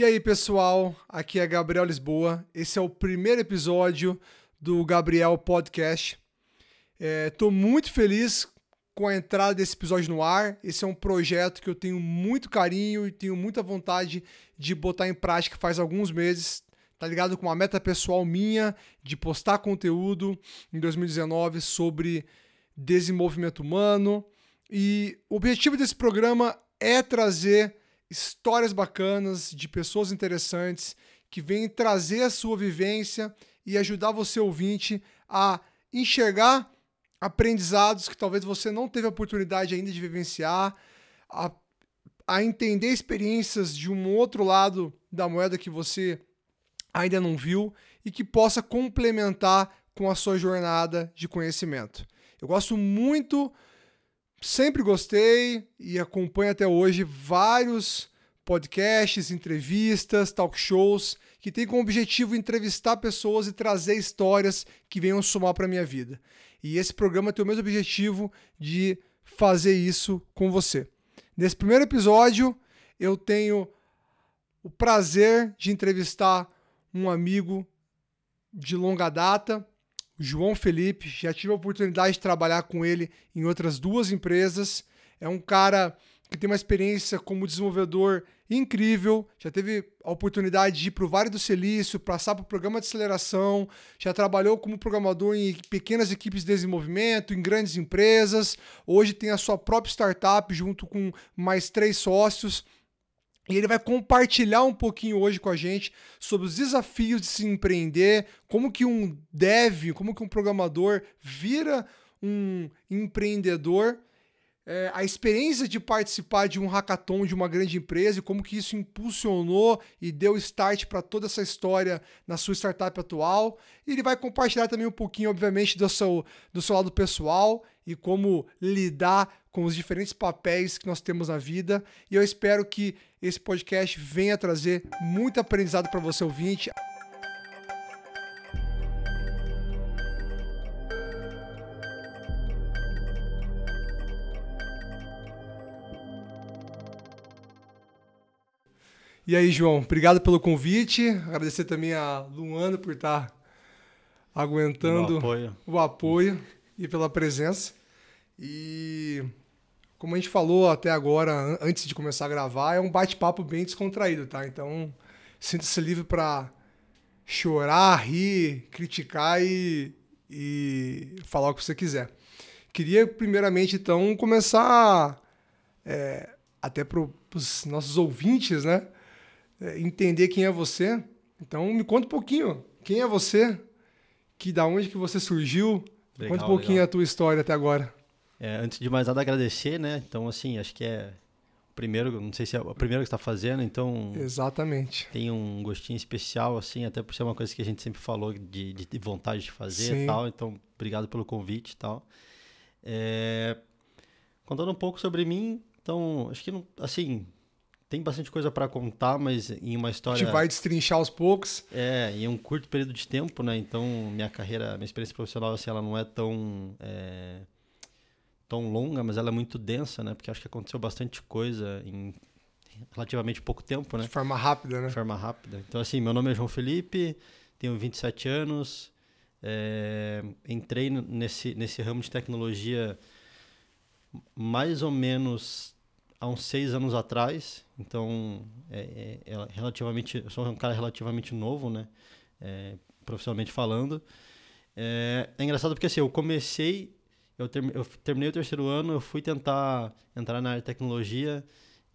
E aí, pessoal, aqui é Gabriel Lisboa. Esse é o primeiro episódio do Gabriel Podcast. Estou é, muito feliz com a entrada desse episódio no ar. Esse é um projeto que eu tenho muito carinho e tenho muita vontade de botar em prática faz alguns meses. Tá ligado com uma meta pessoal minha de postar conteúdo em 2019 sobre desenvolvimento humano. E o objetivo desse programa é trazer histórias bacanas de pessoas interessantes que vêm trazer a sua vivência e ajudar você ouvinte a enxergar aprendizados que talvez você não teve a oportunidade ainda de vivenciar, a, a entender experiências de um outro lado da moeda que você ainda não viu e que possa complementar com a sua jornada de conhecimento. Eu gosto muito sempre gostei e acompanho até hoje vários podcasts, entrevistas, talk shows que têm como objetivo entrevistar pessoas e trazer histórias que venham somar para minha vida. E esse programa tem o mesmo objetivo de fazer isso com você. Nesse primeiro episódio, eu tenho o prazer de entrevistar um amigo de longa data, João Felipe, já tive a oportunidade de trabalhar com ele em outras duas empresas. É um cara que tem uma experiência como desenvolvedor incrível, já teve a oportunidade de ir para o Vale do Silício, passar para o programa de aceleração, já trabalhou como programador em pequenas equipes de desenvolvimento, em grandes empresas, hoje tem a sua própria startup junto com mais três sócios. E ele vai compartilhar um pouquinho hoje com a gente sobre os desafios de se empreender, como que um dev, como que um programador vira um empreendedor, é, a experiência de participar de um hackathon de uma grande empresa e como que isso impulsionou e deu start para toda essa história na sua startup atual. E ele vai compartilhar também um pouquinho, obviamente, do seu, do seu lado pessoal e como lidar com os diferentes papéis que nós temos na vida. E eu espero que esse podcast venha trazer muito aprendizado para você ouvinte. E aí, João, obrigado pelo convite. Agradecer também a Luana por estar aguentando o apoio, o apoio e pela presença. E como a gente falou até agora, antes de começar a gravar, é um bate-papo bem descontraído, tá? Então, sinta-se livre para chorar, rir, criticar e, e falar o que você quiser. Queria, primeiramente, então, começar, é, até para os nossos ouvintes, né? É, entender quem é você. Então, me conta um pouquinho. Quem é você? Que da onde que você surgiu? Legal, conta um pouquinho legal. a tua história até agora. É, antes de mais nada, agradecer, né? Então, assim, acho que é o primeiro, não sei se é o primeiro que está fazendo, então. Exatamente. Tem um gostinho especial, assim, até por ser uma coisa que a gente sempre falou de, de vontade de fazer Sim. e tal. Então, obrigado pelo convite e tal. É, contando um pouco sobre mim, então, acho que, não, assim, tem bastante coisa para contar, mas em uma história. A gente vai destrinchar aos poucos. É, em um curto período de tempo, né? Então, minha carreira, minha experiência profissional, assim, ela não é tão. É tão longa, mas ela é muito densa, né? Porque acho que aconteceu bastante coisa em relativamente pouco tempo, né? De forma rápida, né? De forma rápida. Então, assim, meu nome é João Felipe, tenho 27 anos, é, entrei nesse, nesse ramo de tecnologia mais ou menos há uns seis anos atrás. Então, é, é, é relativamente, eu sou um cara relativamente novo, né? É, profissionalmente falando. É, é engraçado porque assim, eu comecei eu, term, eu terminei o terceiro ano, eu fui tentar entrar na área de tecnologia,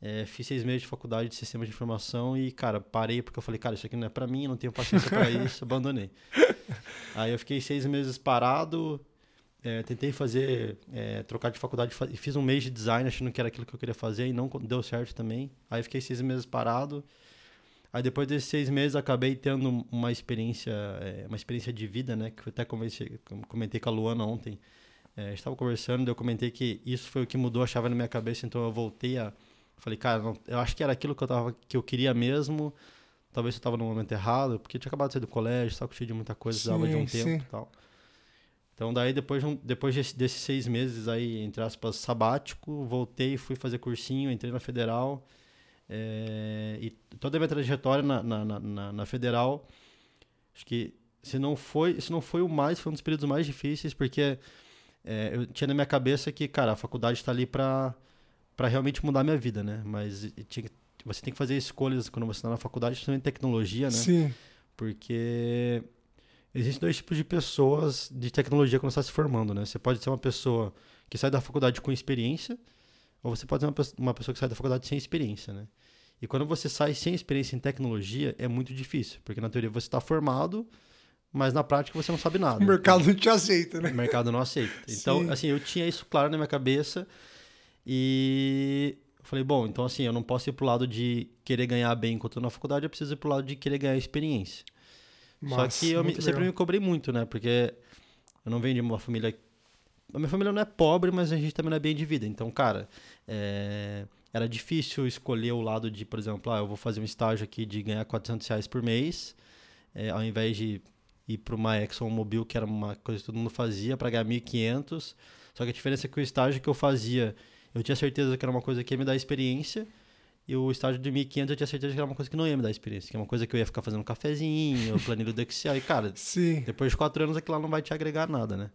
é, fiz seis meses de faculdade de sistema de informação e, cara, parei porque eu falei, cara, isso aqui não é para mim, não tenho paciência para isso, abandonei. Aí eu fiquei seis meses parado, é, tentei fazer, é, trocar de faculdade e fiz um mês de design achando que era aquilo que eu queria fazer e não deu certo também. Aí fiquei seis meses parado. Aí depois desses seis meses acabei tendo uma experiência, é, uma experiência de vida, né? Que eu até comentei com a Luana ontem. É, estava conversando, eu comentei que isso foi o que mudou a chave na minha cabeça, então eu voltei a. Falei, cara, não, eu acho que era aquilo que eu, tava, que eu queria mesmo. Talvez eu estava no momento errado, porque eu tinha acabado de sair do colégio, estava cheio de muita coisa, precisava de um sim. tempo e tal. Então, daí, depois, depois desses seis meses aí, entre aspas, sabático, voltei, fui fazer cursinho, entrei na federal. É, e toda a minha trajetória na, na, na, na, federal, acho que se não foi, se não foi o mais, foi um dos períodos mais difíceis, porque é, eu tinha na minha cabeça que, cara, a faculdade está ali para realmente mudar a minha vida, né? Mas tinha, você tem que fazer escolhas quando você está na faculdade, principalmente tecnologia, né? Sim. Porque existem dois tipos de pessoas de tecnologia quando está se formando, né? Você pode ser uma pessoa que sai da faculdade com experiência, ou você pode ser uma, uma pessoa que sai da faculdade sem experiência, né? E quando você sai sem experiência em tecnologia, é muito difícil, porque na teoria você está formado, mas na prática você não sabe nada. O mercado não te aceita, né? O mercado não aceita. Então, Sim. assim, eu tinha isso claro na minha cabeça e eu falei, bom, então assim, eu não posso ir pro lado de querer ganhar bem enquanto eu tô na faculdade, eu preciso ir pro lado de querer ganhar experiência. Só que eu me, sempre me cobrei muito, né? Porque eu não venho de uma família. A minha família não é pobre, mas a gente também não é bem de vida. Então, cara, é... era difícil escolher o lado de, por exemplo, ah, eu vou fazer um estágio aqui de ganhar 400 reais por mês, é, ao invés de ir para uma ExxonMobil, que era uma coisa que todo mundo fazia, para ganhar 1.500. Só que a diferença é que o estágio que eu fazia, eu tinha certeza que era uma coisa que ia me dar experiência, e o estágio de 1.500 eu tinha certeza que era uma coisa que não ia me dar experiência, que é uma coisa que eu ia ficar fazendo um cafezinho, planilha do Excel, e cara, Sim. depois de quatro anos aquilo lá não vai te agregar nada, né?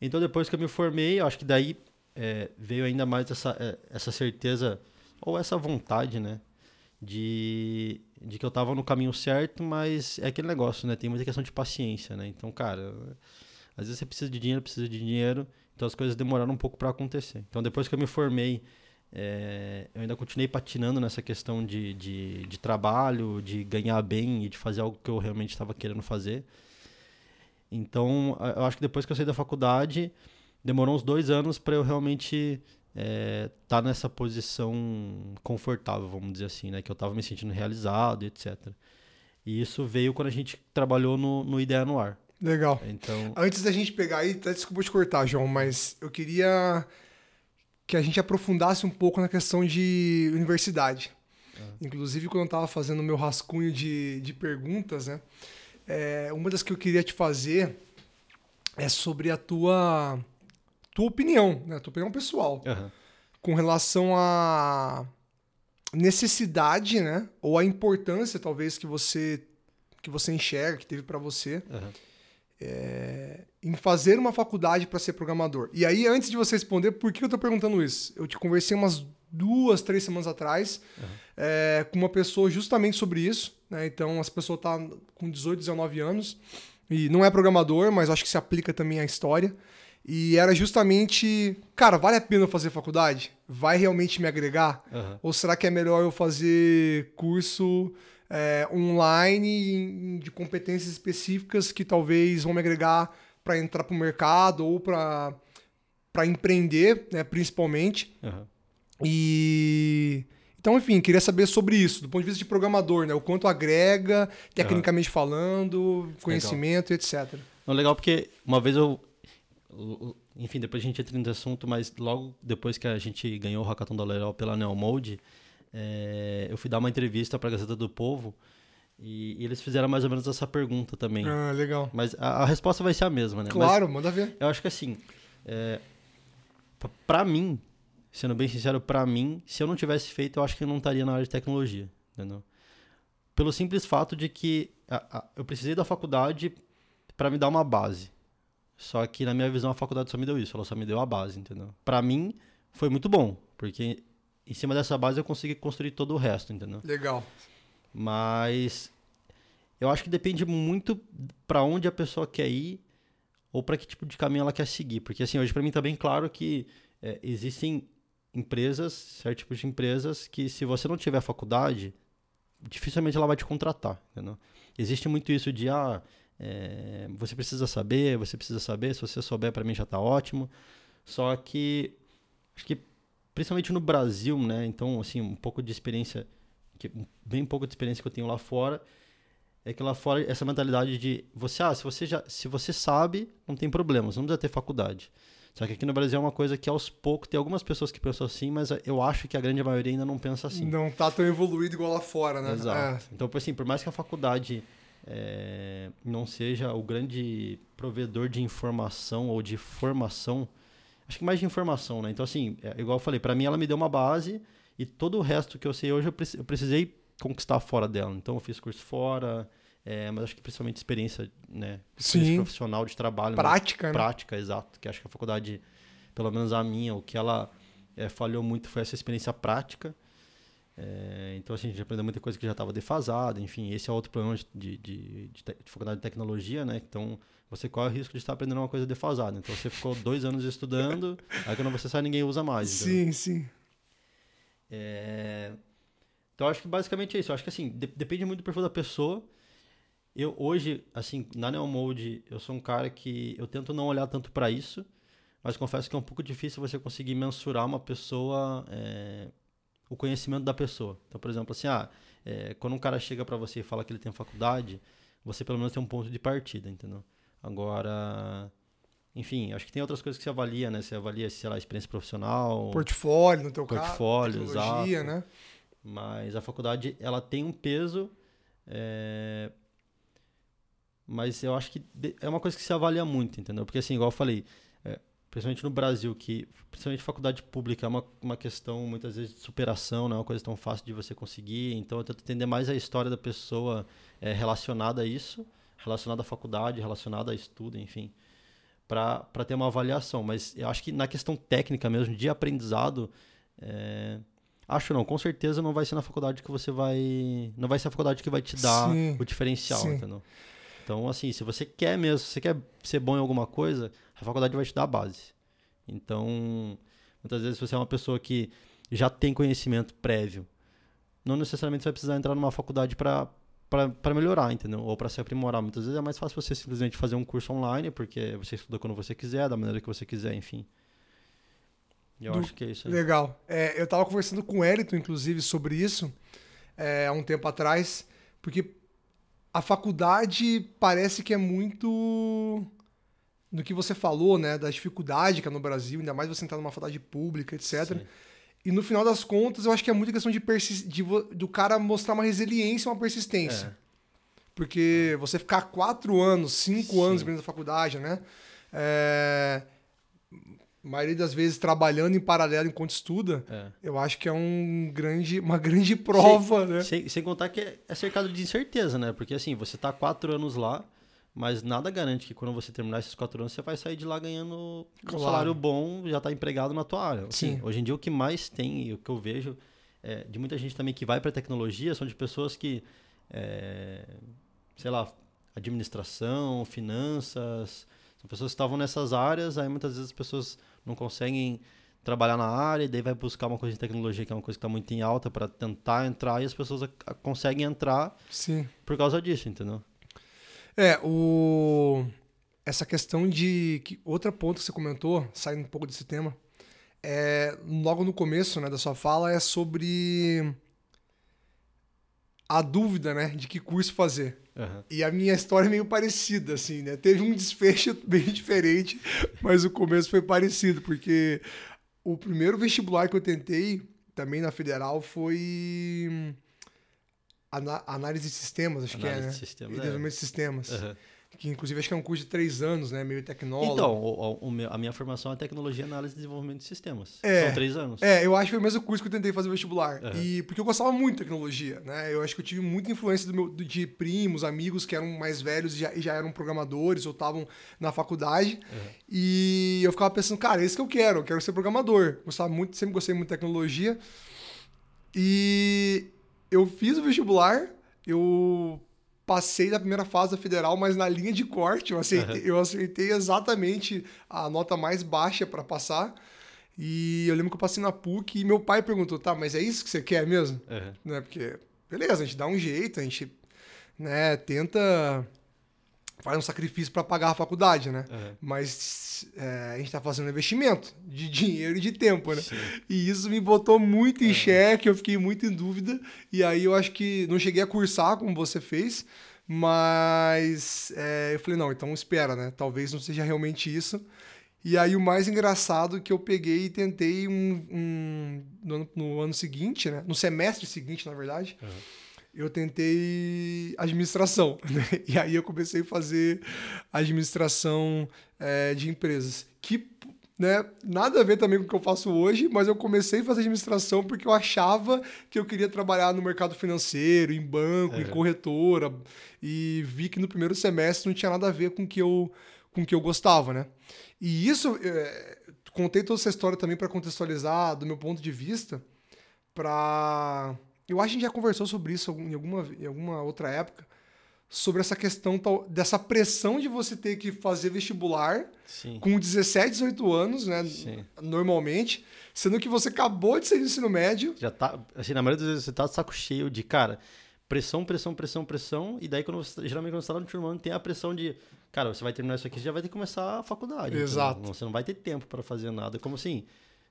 Então depois que eu me formei, eu acho que daí é, veio ainda mais essa, é, essa certeza, ou essa vontade, né? De de que eu tava no caminho certo, mas é aquele negócio, né? Tem muita questão de paciência, né? Então, cara, às vezes você precisa de dinheiro, precisa de dinheiro, então as coisas demoraram um pouco para acontecer. Então, depois que eu me formei, é, eu ainda continuei patinando nessa questão de, de, de, trabalho, de ganhar bem e de fazer algo que eu realmente estava querendo fazer. Então, eu acho que depois que eu saí da faculdade, demorou uns dois anos para eu realmente é, tá nessa posição confortável, vamos dizer assim, né? Que eu estava me sentindo realizado, etc. E isso veio quando a gente trabalhou no, no Ideia no Ar. Legal. Então... Antes da gente pegar aí, desculpa te cortar, João, mas eu queria que a gente aprofundasse um pouco na questão de universidade. Ah. Inclusive, quando eu estava fazendo o meu rascunho de, de perguntas, né? É, uma das que eu queria te fazer é sobre a tua tua opinião, né? Tua opinião pessoal. Uhum. Com relação à necessidade, né? Ou a importância, talvez, que você que você enxerga, que teve para você, uhum. é, em fazer uma faculdade para ser programador. E aí, antes de você responder, por que eu tô perguntando isso? Eu te conversei umas duas, três semanas atrás uhum. é, com uma pessoa justamente sobre isso. Né? Então, essa pessoa tá com 18, 19 anos e não é programador, mas acho que se aplica também à história. E era justamente, cara, vale a pena eu fazer faculdade? Vai realmente me agregar? Uhum. Ou será que é melhor eu fazer curso é, online de competências específicas que talvez vão me agregar para entrar para o mercado ou para empreender, né, principalmente? Uhum. E então, enfim, queria saber sobre isso, do ponto de vista de programador, né? O quanto agrega, tecnicamente uhum. falando, conhecimento legal. e etc. Não, legal porque uma vez eu enfim, depois a gente entra nesse assunto, mas logo depois que a gente ganhou o Hackathon da Leral pela Neomode, é, eu fui dar uma entrevista para a Gazeta do Povo e, e, eles fizeram mais ou menos essa pergunta também. Ah, legal. Mas a, a resposta vai ser a mesma, né? Claro, mas manda ver. Eu acho que assim, é, para mim, sendo bem sincero, para mim, se eu não tivesse feito, eu acho que eu não estaria na área de tecnologia, entendeu? Pelo simples fato de que a, a, eu precisei da faculdade para me dar uma base. Só que na minha visão a faculdade só me deu isso, ela só me deu a base, entendeu? Para mim foi muito bom, porque em cima dessa base eu consegui construir todo o resto, entendeu? Legal. Mas eu acho que depende muito para onde a pessoa quer ir ou para que tipo de caminho ela quer seguir, porque assim, hoje para mim tá bem claro que é, existem empresas, certo tipo de empresas que se você não tiver faculdade, dificilmente ela vai te contratar, entendeu? Existe muito isso de ah, é, você precisa saber, você precisa saber. Se você souber, para mim já está ótimo. Só que acho que principalmente no Brasil, né? Então, assim, um pouco de experiência, que, bem pouco de experiência que eu tenho lá fora, é que lá fora essa mentalidade de você, ah, se você já, se você sabe, não tem problema, você não precisa ter faculdade. Só que aqui no Brasil é uma coisa que aos poucos tem algumas pessoas que pensam assim, mas eu acho que a grande maioria ainda não pensa assim. Não tá tão evoluído igual lá fora, né? Exato. É. Então, assim, por mais que a faculdade é, não seja o grande provedor de informação ou de formação, acho que mais de informação, né? Então, assim, é, igual eu falei, para mim ela me deu uma base E todo o resto que eu sei hoje eu, precisei conquistar fora dela. Então eu fiz curso fora, é, mas acho que principalmente experiência, né? Experiência Sim. profissional de trabalho. Prática, né? Prática, exato. Que acho que a faculdade, pelo menos a minha, o que ela é, falhou muito foi essa experiência prática. É, então assim, a gente aprendeu muita coisa que já estava defasada, enfim, esse é outro problema de, de, de, de, de faculdade de tecnologia, né? Então você corre o risco de estar aprendendo uma coisa defasada. Então você ficou dois anos estudando, aí quando você sai ninguém usa mais. Sim, sim. É... Então acho que basicamente é isso. Eu acho que assim, de depende muito do perfil da pessoa. Eu hoje, assim, na Neomode, eu sou um cara que eu tento não olhar tanto para isso, mas confesso que é um pouco difícil você conseguir mensurar uma pessoa, é... o conhecimento da pessoa. Então, por exemplo, assim, ah, é... quando um cara chega para você e fala que ele tem faculdade, você pelo menos tem um ponto de partida, entendeu? Agora, enfim, acho que tem outras coisas que você avalia, né? Você avalia, sei lá, experiência profissional. Portfólio, no teu portfólio, caso. Portfólio, exato. né? Mas a faculdade, ela tem um peso. É... Mas eu acho que é uma coisa que se avalia muito, entendeu? Porque, assim, igual eu falei, principalmente no Brasil, que principalmente faculdade pública é uma, uma questão, muitas vezes, de superação, não é uma coisa tão fácil de você conseguir. Então, eu tento entender mais a história da pessoa é, relacionada a isso, relacionada à faculdade, relacionada a estudo, enfim para ter uma avaliação. Mas eu acho que na questão técnica mesmo, de aprendizado, é... acho não, com certeza não vai ser na faculdade que você vai. Não vai ser a faculdade que vai te dar Sim, o diferencial, sim. entendeu? Então, assim, se você quer mesmo, se você quer ser bom em alguma coisa, a faculdade vai te dar a base. Então, muitas vezes, se você é uma pessoa que já tem conhecimento prévio, não necessariamente você vai precisar entrar numa faculdade para para melhorar, entendeu? Ou para se aprimorar. Muitas vezes é mais fácil você simplesmente fazer um curso online, porque você estuda quando você quiser, da maneira que você quiser, enfim. E eu Do- acho que é isso. aí. Legal. É, eu tava conversando com o Elito, inclusive, sobre isso é, há um tempo atrás, porque a faculdade parece que é muito do que você falou, né? Da dificuldade que é no Brasil, ainda mais você entrar numa faculdade pública, etc. Sim. E no final das contas, eu acho que é muita questão de, de do cara mostrar uma resiliência, uma persistência. É. Porque você ficar quatro anos, cinco Sim. anos dentro da faculdade, né? É... A maioria das vezes trabalhando em paralelo enquanto estuda, É. eu acho que é um grande, uma grande prova, né? Sem, sem contar que é, é cercado de incerteza, né? Porque assim, você tá quatro anos lá, mas nada garante que quando você terminar esses quatro anos, você vai sair de lá ganhando um Claro. salário bom, já tá empregado na tua área. Assim, Sim. Hoje em dia o que mais tem, e o que eu vejo, é, de muita gente também que vai para tecnologia, são de pessoas que, é, sei lá, administração, finanças, são pessoas que estavam nessas áreas, aí muitas vezes as pessoas não conseguem trabalhar na área, e daí vai buscar uma coisa de tecnologia que é uma coisa que está muito em alta para tentar entrar e as pessoas conseguem entrar Sim. por causa disso, entendeu? É, o... essa questão de. Que... Outra ponto que você comentou, saindo um pouco desse tema, é logo no começo né, da sua fala, é sobre a dúvida né, de que curso fazer. Aham. E a minha história é meio parecida, assim, né? Teve um desfecho bem diferente, mas o começo foi parecido, porque o primeiro vestibular que eu tentei, também na Federal, foi ana- análise de sistemas, acho que é, Análise né? de sistemas, E é. desenvolvimento de sistemas. Aham. Que inclusive acho que é um curso de três anos, né? Meio tecnólogo. Então, o- o- a minha formação é tecnologia, análise e desenvolvimento de sistemas. É. São três anos. É, eu acho que foi o mesmo curso que eu tentei fazer vestibular. Aham. E porque eu gostava muito de tecnologia, né? Eu acho que eu tive muita influência do meu- de primos, amigos que eram mais velhos e já, já eram programadores ou estavam na faculdade. E eu ficava pensando, cara, é isso que eu quero, eu quero ser programador. Gostava muito, sempre gostei muito de tecnologia. E eu fiz o vestibular, eu passei da primeira fase da federal, mas na linha de corte eu acertei, eu acertei exatamente a nota mais baixa para passar. E eu lembro que eu passei na PUC e meu pai perguntou: tá, mas é isso que você quer mesmo? Aham. Né? Porque, beleza, a gente dá um jeito, a gente né, tenta faz um sacrifício para pagar a faculdade, né? Aham. Mas é, a gente tá fazendo um investimento de dinheiro e de tempo, né? Sim. E isso me botou muito em xeque, eu fiquei muito em dúvida. E aí eu acho que não cheguei a cursar como você fez, mas é, eu falei, não, então espera, né? Talvez não seja realmente isso. E aí o mais engraçado é que eu peguei e tentei um, um- no, ano, no ano seguinte, né? No semestre seguinte, na verdade, Aham. Eu tentei administração. Né? E aí eu comecei a fazer administração é, de empresas. Que, né? Nada a ver também com o que eu faço hoje, mas eu comecei a fazer administração porque eu achava que eu queria trabalhar no mercado financeiro, em banco, em corretora, e vi que no primeiro semestre não tinha nada a ver com que eu com o que eu gostava, né? E isso, é, contei toda essa história também para contextualizar do meu ponto de vista, para eu acho que a gente já conversou sobre isso em alguma, em alguma outra época, sobre essa questão dessa pressão de você ter que fazer vestibular Sim. com 17, 18 anos, né? Sim. Normalmente, sendo que você acabou de sair do ensino médio. Já tá, assim, na maioria das vezes você tá de saco cheio de, cara, pressão, pressão, pressão, pressão, e daí quando você, geralmente quando você tá no turno tem a pressão de, cara, você vai terminar isso aqui, você já vai ter que começar a faculdade. Exato. Entendeu? Você não vai ter tempo para fazer nada. Como assim,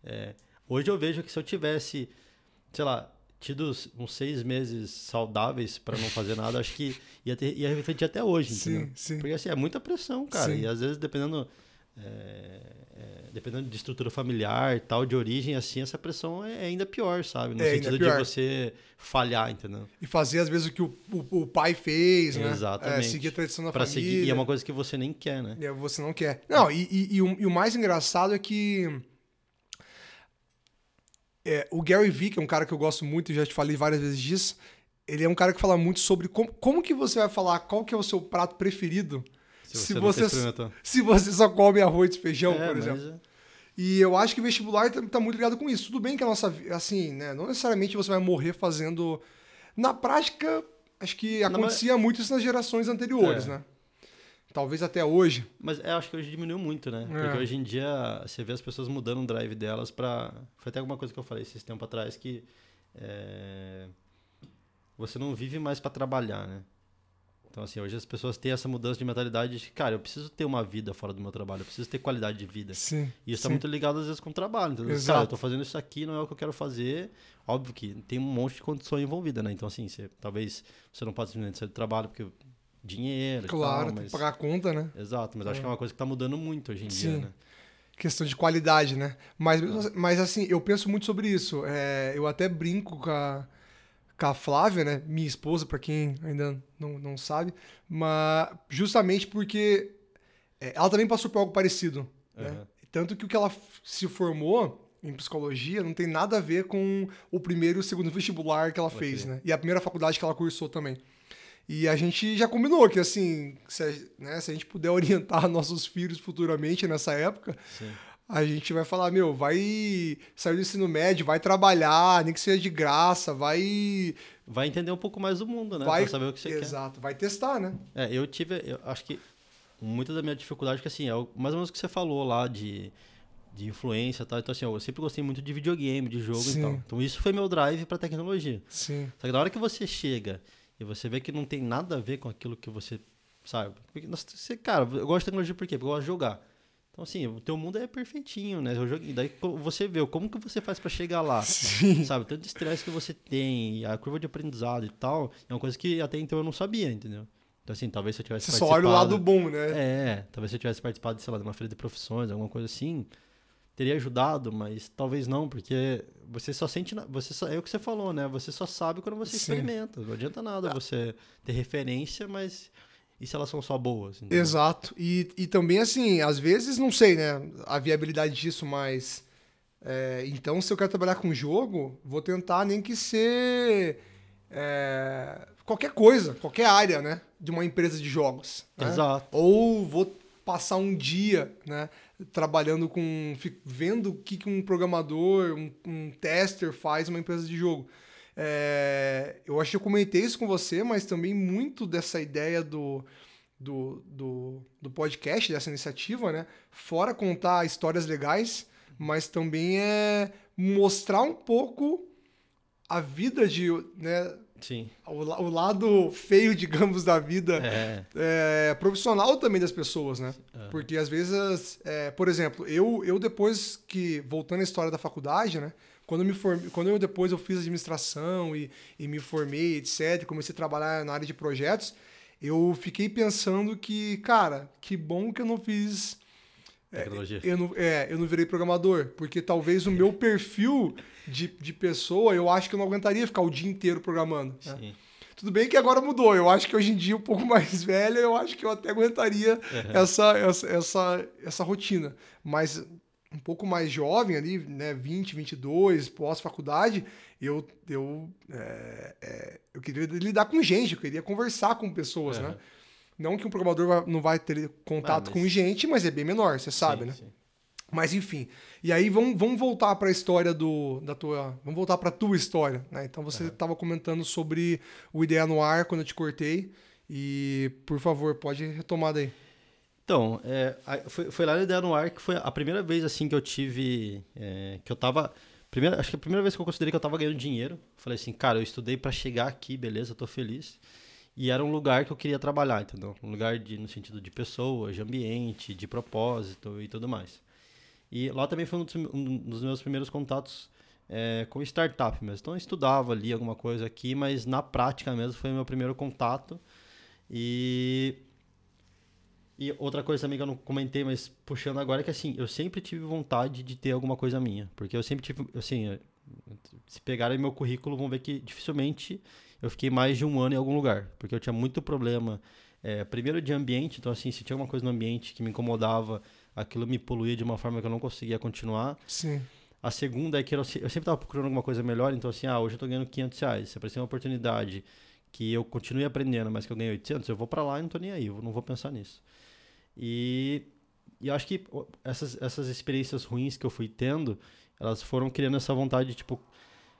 é, hoje eu vejo que se eu tivesse, sei lá, tido uns seis meses saudáveis para não fazer nada, acho que ia, ter, ia refletir até hoje, Sim, entendeu? sim. Porque assim, é muita pressão, cara. Sim. E às vezes, dependendo. é, é, dependendo de estrutura familiar tal, de origem, assim, essa pressão é ainda pior, sabe? No É, sentido de você falhar, entendeu? E fazer, às vezes, o que o, o, o pai fez, né? Exatamente. É, seguir a tradição da Pra família. seguir, e é uma coisa que você nem quer, né? É, você não quer. Não, e, e- e o, e o mais engraçado é que é, o Gary Vee, que é um cara que eu gosto muito, e já te falei várias vezes disso, ele é um cara que fala muito sobre como, como que você vai falar qual que é o seu prato preferido Se se você você, nunca experimentou. se você só come arroz e feijão, É, por exemplo. é- E eu acho que o vestibular tá, tá muito ligado com isso. Tudo bem que a nossa, assim, né, não necessariamente você vai morrer fazendo... Na prática, acho que acontecia muito isso nas gerações anteriores, É. né? Talvez até hoje. Mas eu acho que hoje diminuiu muito, né? É. Porque hoje em dia você vê as pessoas mudando o drive delas pra. Foi até alguma coisa que eu falei esses tempo atrás que. é, Você não vive mais pra trabalhar, né? Então, assim, hoje as pessoas têm essa mudança de mentalidade de, cara, eu preciso ter uma vida fora do meu trabalho, eu preciso ter qualidade de vida. Sim. E isso tá sim. muito ligado, às vezes, com o trabalho. Entendeu? Exato. Cara, eu tô fazendo isso aqui, não é o que eu quero fazer. Óbvio que tem um monte de condições envolvidas, né? Então, assim, você, talvez você não pode simplesmente sair do trabalho porque dinheiro e Claro, tal, tem mas... que pagar a conta, né? Exato, mas acho que é uma coisa que tá mudando muito hoje em dia, Sim. né? Questão de qualidade, né? Mas, assim- mas assim, eu penso muito sobre isso. É, eu até brinco com a, com a Flávia, né? Minha esposa, pra quem ainda não, não sabe. Mas justamente porque é, ela também passou por algo parecido. Né? Aham. Tanto que o que ela se formou em psicologia não tem nada a ver com o primeiro e o segundo vestibular que ela fez, Ok. né? E a primeira faculdade que ela cursou também. E a gente já combinou que, assim, se a, né, se a gente puder orientar nossos filhos futuramente nessa época, Sim. a gente vai falar, meu, vai sair do ensino médio, vai trabalhar, nem que seja de graça, vai. Vai entender um pouco mais do mundo, né? vai Pra saber o que você Exato, vai testar, né? quer. É, eu tive, eu acho que muita da minha dificuldade, que assim, é mais ou menos o que você falou lá de, de influência e tal. Então, assim, eu sempre gostei muito de videogame, de jogo Sim. e tal. Então, isso foi meu drive pra tecnologia. Sim. Só que na hora que você chega e você vê que não tem nada a ver com aquilo que você sabe. Porque, você, cara, eu gosto de tecnologia por quê? Porque eu gosto de jogar. Então, assim, o teu mundo é perfeitinho, né? E daí você vê como que você faz pra chegar lá. Sim. Sabe? Tanto estresse que você tem, a curva de aprendizado e tal, é uma coisa que até então eu não sabia, entendeu? Então, assim, talvez se eu tivesse Você só olha o lado participado- bom, né? É, talvez se eu tivesse participado, sei lá, de uma feira de profissões, alguma coisa assim, teria ajudado, mas talvez não, porque você só sente, você só, é o que você falou, né? Você só sabe quando você Sim. experimenta. Não adianta nada você ter referência, mas e se elas são só boas? entendeu? Exato. E, e também, assim, às vezes, não sei, né, a viabilidade disso, mas. é, então, se eu quero trabalhar com jogo, vou tentar nem que ser. é, qualquer coisa, qualquer área, né? De uma empresa de jogos. né? Exato. Ou vou passar um dia, né? Trabalhando com. vendo o que, um programador, um, um tester faz numa empresa de jogo. É, eu acho que eu comentei isso com você, mas também muito dessa ideia do, do, do, do podcast, dessa iniciativa, né? Fora contar histórias legais, mas também é mostrar um pouco a vida de. Né, Sim. o, o lado feio, digamos, da vida É. é, profissional também das pessoas, né? É. Porque às vezes, é, por exemplo, eu, eu depois que, voltando à história da faculdade, né? Quando eu, me formei, quando eu depois eu fiz administração e, e me formei, etc., comecei a trabalhar na área de projetos, eu fiquei pensando que, cara, que bom que eu não fiz Tecnologia. eu não, é, eu não virei programador, porque talvez o meu perfil de, de pessoa, eu acho que eu não aguentaria ficar o dia inteiro programando. né? Sim. Tudo bem que agora mudou. Eu acho que hoje em dia, um pouco mais velho, eu acho que eu até aguentaria essa, essa, essa, essa rotina. Mas um pouco mais jovem ali, né, 20, 22, pós-faculdade, eu, eu, é, é, eu queria lidar com gente, eu queria conversar com pessoas, né? Não que um programador não vai ter contato ah, mas... com gente, mas é bem menor, você sabe, sim, né? Sim. Mas enfim. E aí vamos, vamos voltar para a história do da tua, vamos voltar para tua história, né? Então você estava comentando sobre o Ideia no Ar quando eu te cortei e por favor, pode retomar daí. Então, é, foi, foi lá no Ideia no Ar que foi a primeira vez assim que eu tive é, que eu tava primeira, acho que a primeira vez que eu considerei que eu tava ganhando dinheiro. Falei assim, cara, eu estudei para chegar aqui, beleza, tô feliz. E era um lugar que eu queria trabalhar, entendeu? Um lugar de, no sentido de pessoas, de ambiente, de propósito e tudo mais. E lá também foi um dos, um dos meus primeiros contatos é, com startup mesmo. Então eu estudava ali alguma coisa aqui, mas na prática mesmo foi o meu primeiro contato. E, e outra coisa também que eu não comentei, mas puxando agora, é que assim, eu sempre tive vontade de ter alguma coisa minha. Porque eu sempre tive, assim, se pegarem meu currículo, vão ver que dificilmente eu fiquei mais de um ano em algum lugar. Porque eu tinha muito problema, é, primeiro de ambiente, então assim, se tinha alguma coisa no ambiente que me incomodava aquilo me poluía de uma forma que eu não conseguia continuar. Sim. A segunda é que eu, sempre estava procurando alguma coisa melhor, então assim, ah, hoje eu estou ganhando 500 reais. Se aparecer uma oportunidade que eu continue aprendendo, mas que eu ganhei 800, eu vou para lá e não estou nem aí, eu não vou pensar nisso. E, e eu acho que essas, essas experiências ruins que eu fui tendo, elas foram criando essa vontade de, tipo,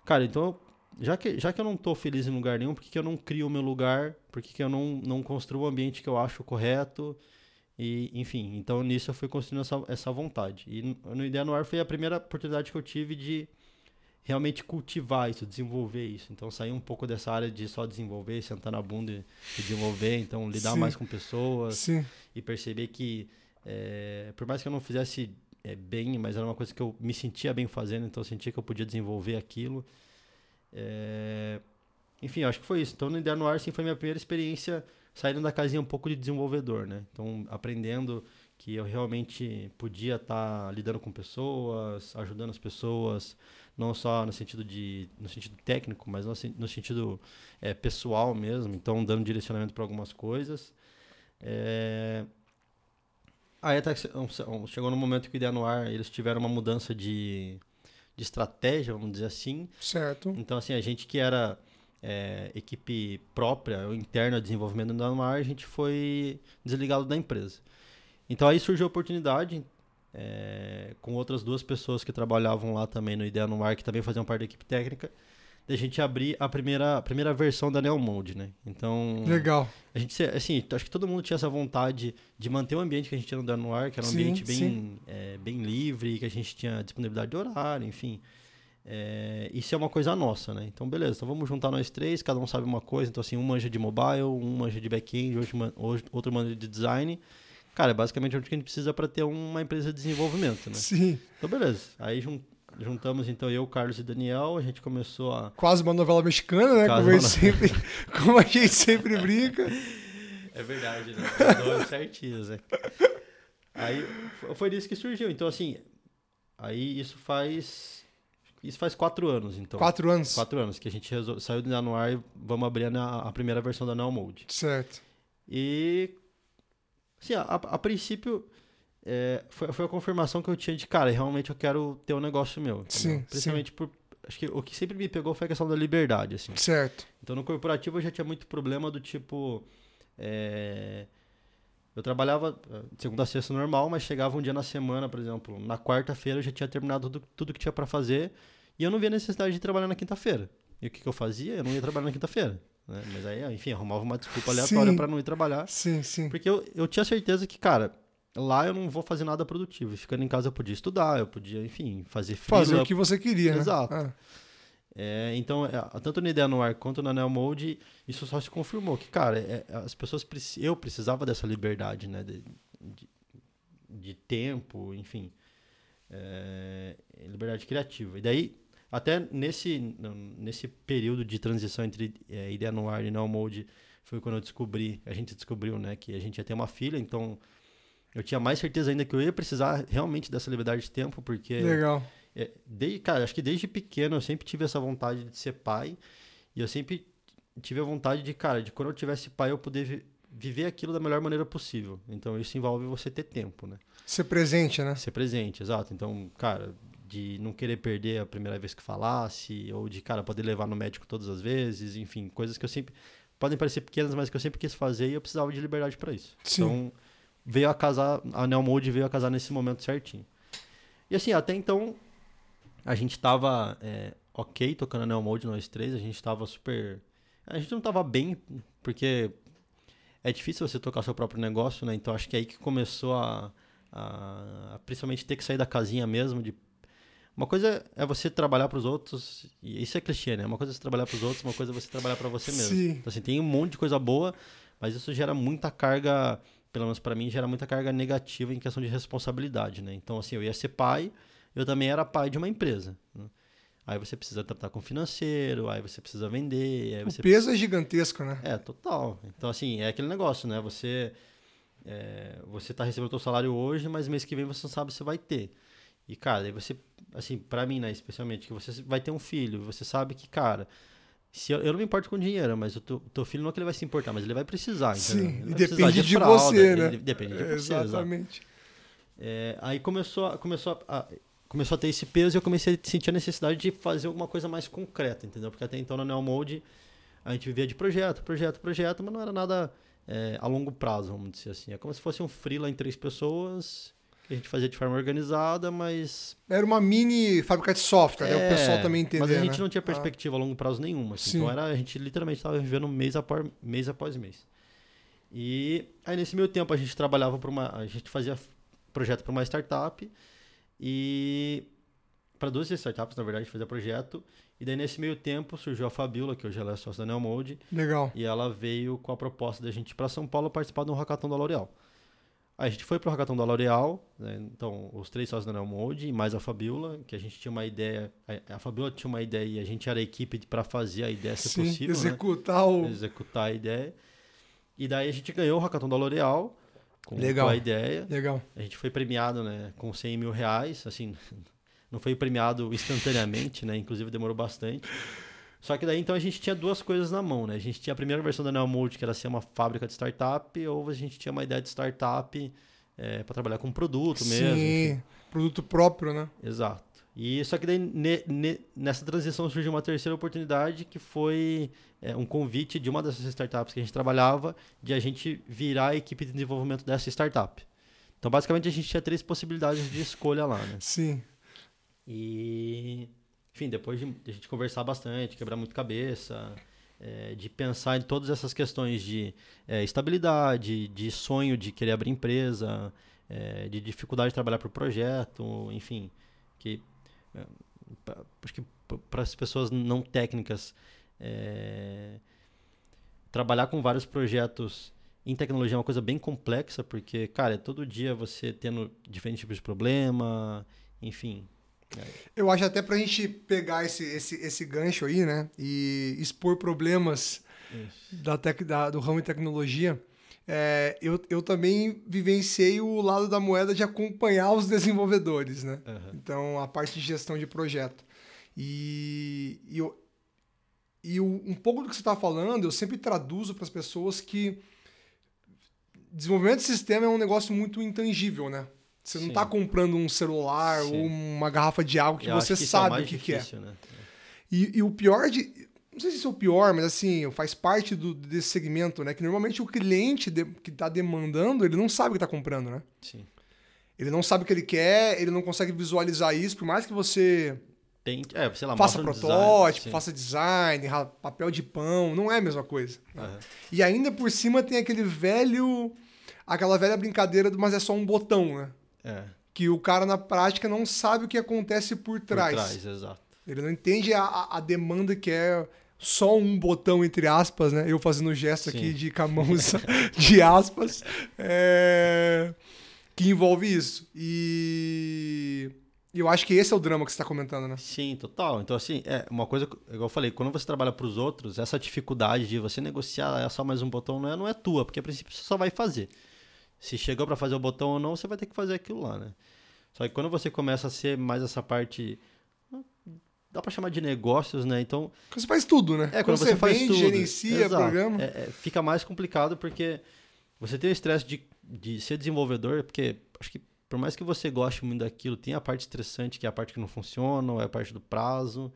cara, então, já que, já que eu não estou feliz em lugar nenhum, por que, que eu não crio o meu lugar? Por que, que eu não, não construo o ambiente que eu acho correto? E, enfim, então nisso eu fui construindo essa, essa vontade. E no Ideia no Ar foi a primeira oportunidade que eu tive de realmente cultivar isso, desenvolver isso. Então sair um pouco dessa área de só desenvolver, sentar na bunda e desenvolver, então lidar Sim. mais com pessoas Sim. e perceber que é, por mais que eu não fizesse é, bem, mas era uma coisa que eu me sentia bem fazendo, então eu sentia que eu podia desenvolver aquilo. É, enfim, acho que foi isso. Então no Ideia no Ar sim, foi minha primeira experiência saindo da casinha um pouco de desenvolvedor, né? Então, aprendendo que eu realmente podia estar tá lidando com pessoas, ajudando as pessoas, não só no sentido de no sentido técnico, mas no, no sentido é, pessoal mesmo. Então, dando direcionamento para algumas coisas. É... Aí até chegou no momento que o Ideia no Ar, eles tiveram uma mudança de, de estratégia, vamos dizer assim. Certo. Então, assim, a gente que era é, equipe própria, ou interna de desenvolvimento da Mar, a gente foi desligado da empresa. Então aí surgiu a oportunidade, é, com outras duas pessoas que trabalhavam lá também no Ideia no Mar, que também faziam parte da equipe técnica, de a gente abrir a primeira, a primeira versão da Neomode, né? Então... Legal. A gente, assim, acho que todo mundo tinha essa vontade de manter o ambiente que a gente tinha no no Ar, que era um sim, ambiente bem, é, bem livre, que a gente tinha disponibilidade de horário, enfim... É, isso é uma coisa nossa, né? Então, beleza, então vamos juntar nós três, cada um sabe uma coisa. Então, assim, um manja de mobile, um manja de back-end, outro manja de design. Cara, é basicamente o que a gente precisa para ter uma empresa de desenvolvimento, né? Sim. Então, beleza. Aí juntamos, então, eu, Carlos e Daniel. A gente começou a... Quase uma novela mexicana, né? Como a, gente sempre, como a gente sempre brinca. É verdade, né? Dois certinhos, né? Aí foi disso que surgiu. Então, assim, aí isso faz isso faz quatro anos, então. Quatro anos? Quatro anos, que a gente saiu do no ar e vamos abrir a, a primeira versão da Neo Mode. Certo. E, assim, a, a princípio, é, foi, foi a confirmação que eu tinha de, cara, realmente eu quero ter um negócio meu. Sim, Principalmente sim. por... Acho que o que sempre me pegou foi a questão da liberdade, assim. Certo. Então, no corporativo eu já tinha muito problema do tipo... É, eu trabalhava eh, de segunda a sexta normal, mas chegava um dia na semana, por exemplo, na quarta-feira eu já tinha terminado tudo, tudo que tinha para fazer e eu não via necessidade de trabalhar na quinta-feira. E o que, que, eu fazia? Eu não ia trabalhar na quinta-feira. Né? Mas aí, enfim, arrumava uma desculpa aleatória para não ir trabalhar. Sim, sim. Porque eu, eu tinha certeza que, cara, lá eu não vou fazer nada produtivo. E ficando em casa eu podia estudar, eu podia, enfim, fazer Fazer o que você queria, Exato. né? É, então, é, tanto na Ideia no Ar quanto na Neo Mode, isso só se confirmou que, cara, é, as pessoas eu precisava dessa liberdade, né, de, de, de tempo, enfim, é, liberdade criativa. E daí, até nesse nesse período de transição entre é, Ideia no Ar e Neo Mode, foi quando eu descobri, a gente descobriu, né, que a gente ia ter uma filha, então eu tinha mais certeza ainda que eu ia precisar realmente dessa liberdade de tempo, porque Legal é, desde, cara, acho que desde pequeno eu sempre tive essa vontade de ser pai. E eu sempre tive a vontade de, cara, de quando eu tivesse pai eu poder viver aquilo da melhor maneira possível. Então isso envolve você ter tempo, né? Ser presente, né? Ser presente, exato. Então, cara, de não querer perder a primeira vez que falasse, ou de, cara, poder levar no médico todas as vezes, enfim, coisas que eu sempre. Podem parecer pequenas, mas que eu sempre quis fazer e eu precisava de liberdade para isso. Sim. Então, veio a casar, a Neo Mode veio a casar nesse momento certinho. E assim, até então, a gente tava é, ok tocando a Neo Mode, nós três, a gente tava super. A gente não tava bem, porque é difícil você tocar seu próprio negócio, né? Então acho que é aí que começou a, a, a principalmente ter que sair da casinha mesmo, de uma coisa é você trabalhar para os outros, e isso é clichê, né? Uma coisa é você trabalhar para os outros, uma coisa é você trabalhar para você mesmo. Sim. Então, assim, tem um monte de coisa boa, mas isso gera muita carga, pelo menos para mim, gera muita carga negativa em questão de responsabilidade, né? Então, assim, eu ia ser pai, eu também era pai de uma empresa. Né? Aí você precisa tratar com financeiro, aí você precisa vender. Aí O peso é gigantesco, né? é, total. Então, assim, é aquele negócio, né? Você é, você tá recebendo o seu salário hoje, mas mês que vem você não sabe se vai ter. E, cara, aí você, assim, pra mim, né, especialmente, que você vai ter um filho, você sabe que, cara, se eu, eu não me importo com dinheiro, mas o teu, teu filho não é que ele vai se importar, mas ele vai precisar, entendeu? Sim, Ele e depende de, fralda, você, né? Depende de você, exato. Exatamente. É, aí começou, a- começou, a, a- começou a ter esse peso e eu comecei a sentir a necessidade de fazer alguma coisa mais concreta, entendeu? Porque até então na Neo Mode a gente vivia de projeto, projeto, projeto, mas não era nada é, a longo prazo, vamos dizer assim. É como se fosse um freela em três pessoas, a gente fazia de forma organizada, mas... Era uma mini fábrica de software, né? O É, pessoal também entender, Mas a gente né? não tinha Ah, perspectiva a longo prazo nenhuma. assim. Sim. Então era, a gente literalmente estava vivendo mês após, mês após mês. E aí nesse meio tempo a gente trabalhava para uma. A gente fazia projeto para uma startup e. Para duas startups, na verdade, a gente fazia projeto. E daí nesse meio tempo surgiu a Fabiola, que hoje ela é sócia da Neomode, Legal. e ela veio com a proposta da gente ir para São Paulo participar de um hackathon da L'Oréal. A gente foi para o hackathon da L'Oréal, né? então os três sócios da Neomode e mais a Fabiola, que a gente tinha uma ideia, a, a Fabiola tinha uma ideia e a gente era a equipe para fazer a ideia ser Sim, possível, né? executar o. executar a ideia. E daí a gente ganhou o hackathon da L'Oréal com, Legal. com a ideia. Legal. A gente foi premiado, né, com 100 mil reais, assim, não foi premiado instantaneamente, né, inclusive demorou bastante. Só que daí, então, a gente tinha duas coisas na mão, né? A gente tinha a primeira versão da Neomode, que era ser uma fábrica de startup, ou a gente tinha uma ideia de startup para trabalhar com produto mesmo. enfim. Sim, produto próprio, né? Exato. E só que daí ne- ne- nessa transição surgiu uma terceira oportunidade que foi é, um convite de uma dessas startups que a gente trabalhava de a gente virar a equipe de desenvolvimento dessa startup. Então basicamente a gente tinha três possibilidades de escolha lá, né? Sim. E enfim, depois de a gente conversar bastante, quebrar muito cabeça, é, de pensar em todas essas questões de é, estabilidade, de sonho de querer abrir empresa, é, de dificuldade de trabalhar por projeto, enfim, que pra- acho que para as pessoas não técnicas trabalhar com vários projetos em tecnologia é uma coisa bem complexa porque cara é todo dia você tendo diferentes tipos de problema enfim Eu acho até pra gente pegar esse, esse, esse gancho aí, né? E expor problemas da tec, da, do ramo de tecnologia. é, eu, eu também vivenciei o lado da moeda de acompanhar os desenvolvedores, né? Aham. Então, a parte de gestão de projeto. E, e, eu- e o- um pouco do que você está falando, eu sempre traduzo para as pessoas que desenvolvimento de sistema é um negócio muito intangível, né? Você não Sim. está comprando um celular Sim. ou uma garrafa de água que Eu você que é sabe o que, que é. difícil, né? E, e o pior de. Não sei se isso é o pior, mas assim, faz parte do, desse segmento, né? Que normalmente o cliente de- que está demandando, ele não sabe o que está comprando, né? Sim. Ele não sabe o que ele quer, ele não consegue visualizar isso, por mais que você Tem, é, lá, faça protótipo, design, faça design, papel de pão, não é a mesma coisa. né? Aham. E ainda por cima tem aquele velho. aquela velha brincadeira do mas é só um botão, né? É, Que o cara na prática não sabe o que acontece por por trás. trás, exato. Ele não entende a- a, demanda que é só um botão, entre aspas, né? Eu fazendo o gesto aqui Sim. de com a mão de aspas, é, que envolve isso. E eu acho que esse é o drama que você está comentando, né? Sim, total. Então, assim, é uma coisa, que- igual eu falei, quando você trabalha para os outros, essa dificuldade de você negociar é só mais um botão não é, não é tua, porque a princípio você só vai fazer. Se chegou para fazer o botão ou não, você vai ter que fazer aquilo lá, né? Só que quando você começa a ser mais essa parte. Dá para chamar de negócios, né? Então, você faz tudo, né? É, quando, você, faz vende, tudo. gerencia, Exato. programa. É, é, fica mais complicado porque você tem o estresse de, de ser desenvolvedor, porque acho que por mais que você goste muito daquilo, tem a parte estressante, que é a parte que não funciona, ou é a parte do prazo.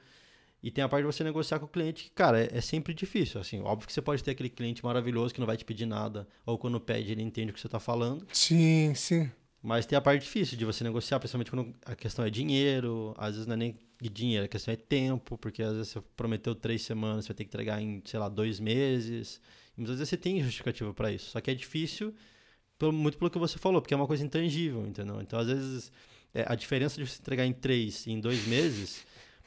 E tem a parte de você negociar com o cliente, que, cara, é, é, sempre difícil. Assim, óbvio que você pode ter aquele cliente maravilhoso que não vai te pedir nada, ou quando pede, ele entende o que você está falando. Sim, sim. Mas tem a parte difícil de você negociar, principalmente quando a questão é dinheiro, às vezes não é nem dinheiro, a questão é tempo, porque às vezes você prometeu três semanas, você vai ter que entregar em, sei lá, dois meses. E muitas vezes você tem justificativa para isso. Só que é difícil, pelo, muito pelo que você falou, porque é uma coisa intangível, entendeu? Então, às vezes, é, a diferença de você entregar em três e em dois meses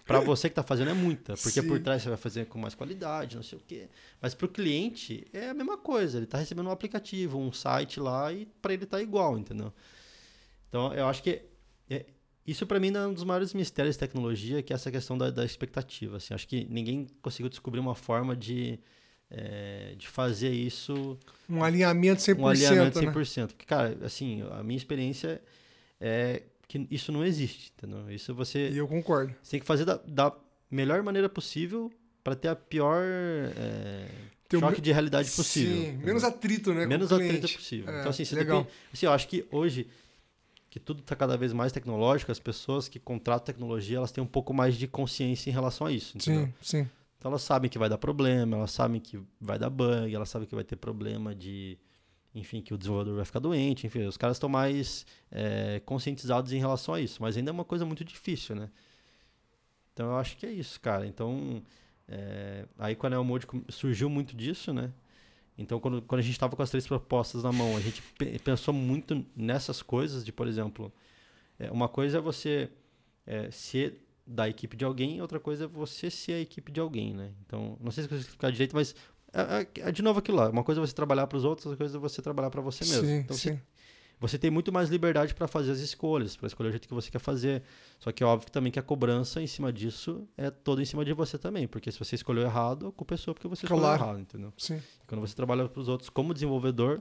para você que está fazendo é muita, porque Sim. por trás você vai fazer com mais qualidade, não sei o quê. Mas para o cliente é a mesma coisa, ele está recebendo um aplicativo, um site lá e para ele está igual, entendeu? Então eu acho que é, isso para mim é um dos maiores mistérios da tecnologia, que é essa questão da, da expectativa. Assim, acho que ninguém conseguiu descobrir uma forma de, é, de fazer isso. Um alinhamento 100%. Um alinhamento 100%. Né? Porque, cara, assim, a minha experiência é que isso não existe, entendeu? Isso você. E eu concordo. Você tem que fazer da, da melhor maneira possível para ter a pior é, choque de realidade possível. Sim, entendeu? menos atrito, né? Menos atrito possível. É, então, assim, você legal. Depende, assim, eu acho que hoje que tudo está cada vez mais tecnológico, as pessoas que contratam tecnologia, elas têm um pouco mais de consciência em relação a isso, entendeu? Sim, sim. Então elas sabem que vai dar problema, elas sabem que vai dar bug, elas sabem que vai ter problema de enfim, que o desenvolvedor vai ficar doente, enfim, os caras estão mais é, conscientizados em relação a isso, mas ainda é uma coisa muito difícil, né? Então eu acho que é isso, cara. Então, é, aí com a Neo Mode surgiu muito disso, né? Então, quando, quando a gente estava com as três propostas na mão, a gente pensou muito nessas coisas, de, por exemplo, é, uma coisa é você é, ser da equipe de alguém, outra coisa é você ser a equipe de alguém, né? Então, não sei se eu explicar direito, mas é, é, é, de novo aquilo lá. Uma coisa é você trabalhar para os outros, outra coisa é você trabalhar para você mesmo. Sim, então, sim. Você, você tem muito mais liberdade para fazer as escolhas, para escolher o jeito que você quer fazer. Só que é óbvio também que a cobrança em cima disso é toda em cima de você também. Porque se você escolheu errado, a culpa é sua porque você claro. escolheu errado, entendeu? Sim. E quando você trabalha para os outros como desenvolvedor,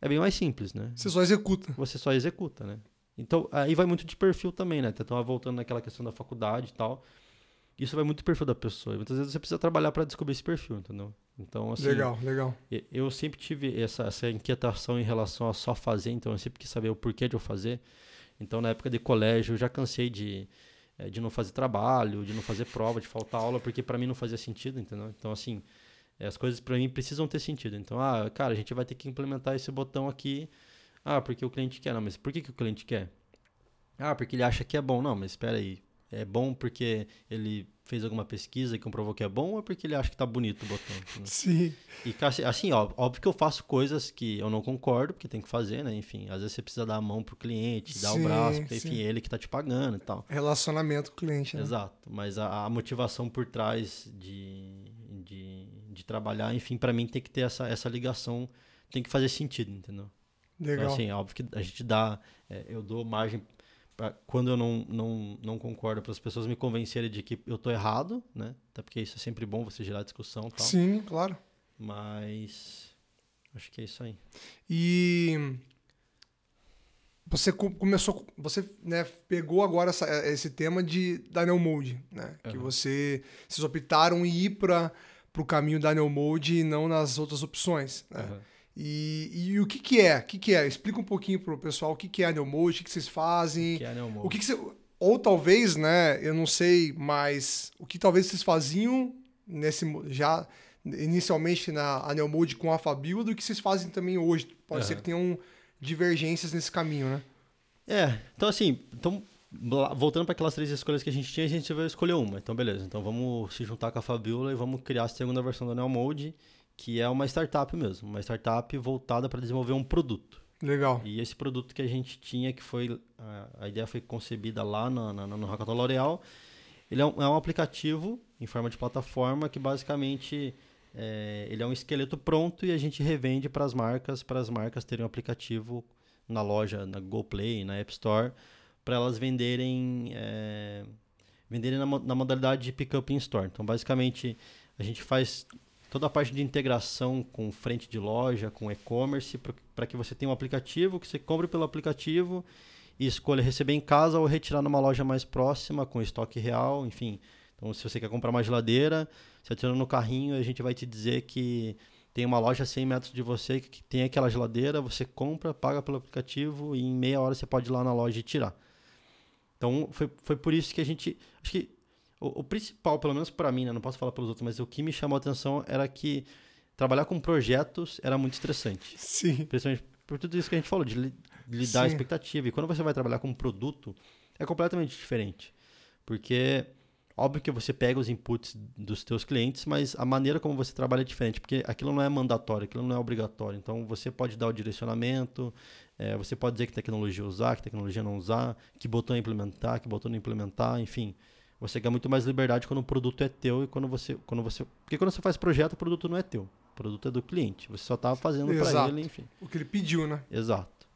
é bem mais simples, né? Você só executa. Você só executa, né? Então, aí vai muito de perfil também, né? Então, voltando naquela questão da faculdade e tal. Isso vai muito do perfil da pessoa. E muitas vezes você precisa trabalhar para descobrir esse perfil, entendeu? Então, assim. Legal, legal. Eu sempre tive essa, essa inquietação em relação a só fazer, então eu sempre quis saber o porquê de eu fazer. Então, na época de colégio, eu já cansei de, eh, de não fazer trabalho, de não fazer prova, de faltar aula, porque para mim não fazia sentido, entendeu? Então, assim, as coisas para mim precisam ter sentido. Então, ah, cara, a gente vai ter que implementar esse botão aqui. Ah, porque o cliente quer. Não, mas por que, que o cliente quer? Ah, porque ele acha que é bom. Não, mas espera aí é bom porque ele fez alguma pesquisa e comprovou que é bom ou é porque ele acha que tá bonito o botão? Né? Sim. E assim, ó, óbvio que eu faço coisas que eu não concordo, porque tem que fazer, né? Enfim, às vezes você precisa dar a mão pro cliente, dar sim, o braço, porque, enfim, ele que tá te pagando e tal. Relacionamento com o cliente, né? Exato. Mas a, a motivação por trás de, de, de trabalhar, enfim, para mim tem que ter essa, essa ligação, tem que fazer sentido, entendeu? Então, Legal. Então, assim, óbvio que a gente dá, é, eu dou margem quando eu não, não, não concordo, para as pessoas me convencerem de que eu estou errado, né? Até porque isso é sempre bom você gerar discussão e tal. Sim, claro. Mas acho que é isso aí. E você começou, você né, pegou agora essa, esse tema de Daniel Mode, né? Uhum. Que você, vocês optaram em ir para o caminho Daniel Mode e não nas outras opções, né? Uhum. E, e, o que, que é? O que, que é? Explica um pouquinho pro pessoal o que, que é Anel Mode, o que, vocês fazem. O que é Anel Mode? O que, que você, ou talvez, né, eu não sei, mas o que talvez vocês faziam nesse já inicialmente na Anel Mode com a Fabio do que vocês fazem também hoje. Pode uhum. ser que tenham divergências nesse caminho, né? É, então assim, então, voltando para aquelas três escolhas que a gente tinha, a gente vai escolher uma. Então, beleza. Então vamos se juntar com a Fabiola e vamos criar a segunda versão do Anel Mode que é uma startup mesmo, uma startup voltada para desenvolver um produto. Legal. E esse produto que a gente tinha, que foi a, ideia foi concebida lá no, no, no Hackathon L'Oréal, ele é um, é um, aplicativo em forma de plataforma que basicamente é, ele é um esqueleto pronto e a gente revende para as marcas, para as marcas terem um aplicativo na loja, na Google Play, na App Store, para elas venderem, é, venderem na, na modalidade de pick-up in store. Então, basicamente, a gente faz toda a parte de integração com frente de loja, com e-commerce, para que você tenha um aplicativo, que você compre pelo aplicativo e escolha receber em casa ou retirar numa loja mais próxima, com estoque real, enfim. Então, se você quer comprar uma geladeira, você adiciona no carrinho, a gente vai te dizer que tem uma loja a 100 metros de você que tem aquela geladeira, você compra, paga pelo aplicativo e em meia hora você pode ir lá na loja e tirar. Então, foi, foi por isso que a gente. Acho que o, o principal, pelo menos para mim, né, não posso falar pelos outros, mas o que me chamou a atenção era que trabalhar com projetos era muito estressante. Sim. Principalmente por tudo isso que a gente falou, de li, lidar a expectativa. E quando você vai trabalhar com um produto, é completamente diferente. Porque Óbvio que você pega os inputs dos teus clientes, mas a maneira como você trabalha é diferente, porque aquilo não é mandatório, aquilo não é obrigatório. Então, você pode dar o direcionamento, é, você pode dizer que tecnologia usar, que tecnologia não usar, que botão implementar, que botão não implementar, enfim. Você ganha muito mais liberdade quando o produto é teu e quando você, quando você... Porque quando você faz projeto, o produto não é teu. O produto é do cliente. Você só está fazendo para ele, enfim. O que ele pediu, né? Exato.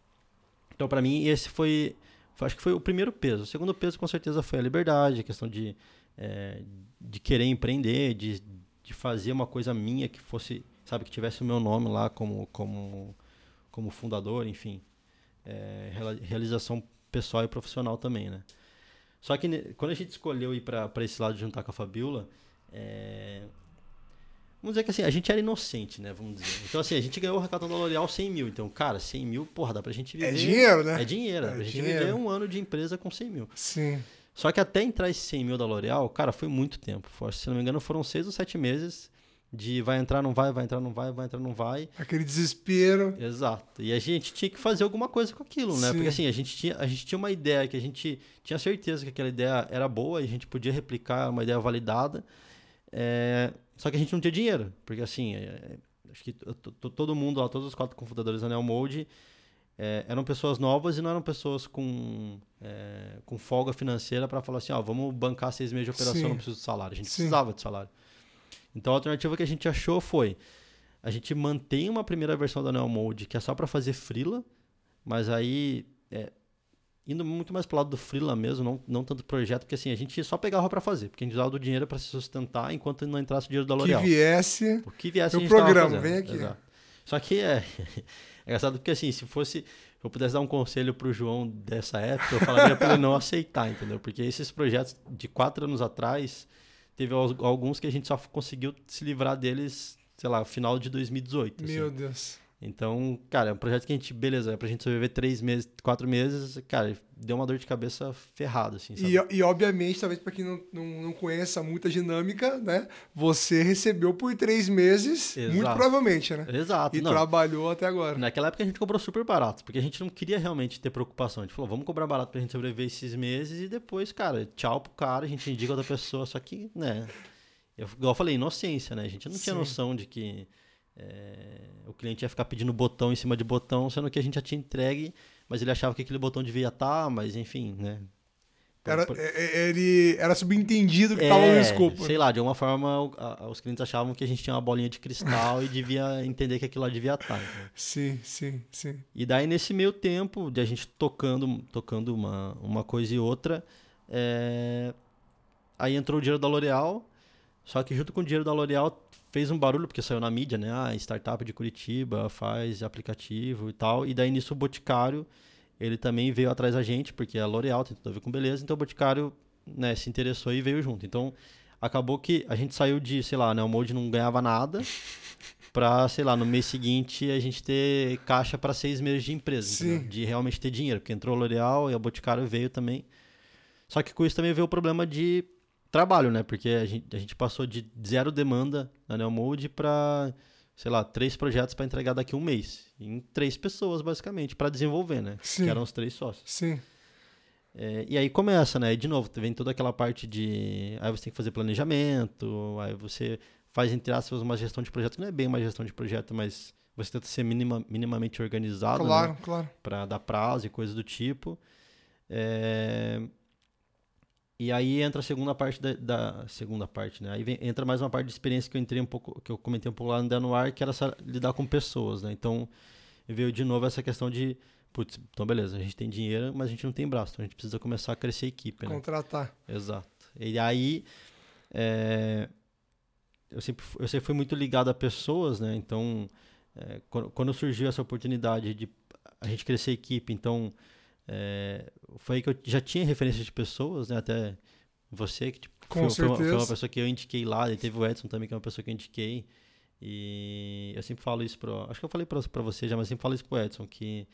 Então, para mim, esse foi, foi... Acho que foi o primeiro peso. O segundo peso, com certeza, foi a liberdade, a questão de é, de querer empreender, de, de fazer uma coisa minha que fosse, sabe, que tivesse o meu nome lá como, como, como fundador, enfim. É, realização pessoal e profissional também, né? Só que quando a gente escolheu ir para esse lado de juntar com a Fabiola, é... vamos dizer que assim, a gente era inocente, né? Vamos dizer. Então, assim, a gente ganhou o hackathon da L'Oréal 100 mil. Então, cara, 100 mil, porra, dá pra gente é viver. É dinheiro, né? É dinheiro. É pra gente dinheiro. viver um ano de empresa com 100 mil. Sim. Só que até entrar esse 100 mil da L'Oréal, cara, foi muito tempo. Se não me engano, foram seis ou sete meses de vai entrar, não vai, vai entrar, não vai, vai entrar, não vai. Aquele desespero. Exato. E a gente tinha que fazer alguma coisa com aquilo, né? Sim. Porque assim, a gente, tinha, a gente tinha uma ideia que a gente tinha certeza que aquela ideia era boa e a gente podia replicar uma ideia validada. É... Só que a gente não tinha dinheiro. Porque assim, é... acho que todo mundo lá, todos os quatro confundadores da Neo Mode é, eram pessoas novas e não eram pessoas com, é, com folga financeira para falar assim, ó, vamos bancar seis meses de operação, Sim. não preciso de salário. A gente Sim. precisava de salário. Então a alternativa que a gente achou foi a gente mantém uma primeira versão da Neo Mode que é só para fazer freela, mas aí é, indo muito mais pro lado do freela mesmo, não, não tanto projeto, porque assim, a gente só pegava para fazer, porque a gente usava do dinheiro para se sustentar enquanto não entrasse o dinheiro da L'Oréal. Que viesse. O que viesse o programa, vem aqui. Exato. Só que é, é engraçado porque assim, se fosse. Se eu pudesse dar um conselho pro João dessa época, eu falaria para ele não aceitar, entendeu? Porque esses projetos de quatro anos atrás, teve alguns que a gente só conseguiu se livrar deles, sei lá, final de 2018. Meu assim. Deus. Então, cara, é um projeto que a gente, beleza, é pra gente sobreviver três meses, quatro meses, cara, deu uma dor de cabeça ferrada, assim, e, e, obviamente, talvez para quem não, não, não conheça muita dinâmica, né, você recebeu por três meses, Exato. muito provavelmente, né? Exato. E não. trabalhou até agora. Naquela época a gente cobrou super barato, porque a gente não queria realmente ter preocupação. A gente falou, vamos cobrar barato pra gente sobreviver esses meses e depois, cara, tchau pro cara, a gente indica outra pessoa, só que, né, eu, igual eu falei, inocência, né? A gente não Sim. tinha noção de que é, o cliente ia ficar pedindo botão em cima de botão, sendo que a gente já tinha entregue, mas ele achava que aquele botão devia estar, mas enfim, né? Era, por... É, é, ele era subentendido que estava é, no escopo. Sei lá, de alguma forma os clientes achavam que a gente tinha uma bolinha de cristal e devia entender que aquilo lá devia estar. Né? Sim, sim, sim. E daí, nesse meio tempo, de a gente tocando, tocando uma, uma coisa e outra, é... aí entrou o dinheiro da L'Oréal, só que junto com o dinheiro da L'Oréal fez um barulho, porque saiu na mídia, né? Ah, startup de Curitiba faz aplicativo e tal. E daí nisso o Boticário, ele também veio atrás da gente, porque a L'Oréal tem tudo a ver com beleza, então o Boticário né, se interessou e veio junto. Então acabou que a gente saiu de, sei lá, né, o Mode não ganhava nada, para, sei lá, no mês seguinte a gente ter caixa para seis meses de empresa, de realmente ter dinheiro, porque entrou a L'Oréal e a Boticário veio também. Só que com isso também veio o problema de trabalho, né? Porque a gente, a gente passou de zero demanda na Neomode para, sei lá, três projetos para entregar daqui a um mês. Em três pessoas, basicamente, para desenvolver, né? Sim. Que eram os três sócios. Sim. É, e aí começa, né? E de novo, vem toda aquela parte de. Aí você tem que fazer planejamento, aí você faz, entre aspas, uma gestão de projeto. Não é bem uma gestão de projeto, mas você tenta ser minima, minimamente organizado. Claro, né? claro. Para dar prazo e coisas do tipo. É, e aí entra a segunda parte da, da, segunda parte, né? Aí vem, entra mais uma parte de experiência que eu entrei um pouco, que eu comentei um pouco lá no Danuar, que era essa, lidar com pessoas, né? Então veio de novo essa questão de, putz, então beleza, a gente tem dinheiro, mas a gente não tem braço, então a gente precisa começar a crescer a equipe, né? Contratar. Exato. E aí é, eu sempre eu sempre fui muito ligado a pessoas, né? Então é, quando, quando surgiu essa oportunidade de a gente crescer a equipe, então é, foi aí que eu já tinha referência de pessoas, né? Até você, que tipo, foi, foi, uma, foi, uma, pessoa que eu indiquei lá, e teve o Edson também, que é uma pessoa que eu indiquei. E eu sempre falo isso pro. Acho que eu falei pra, pra você já, mas eu sempre falo isso pro Edson, que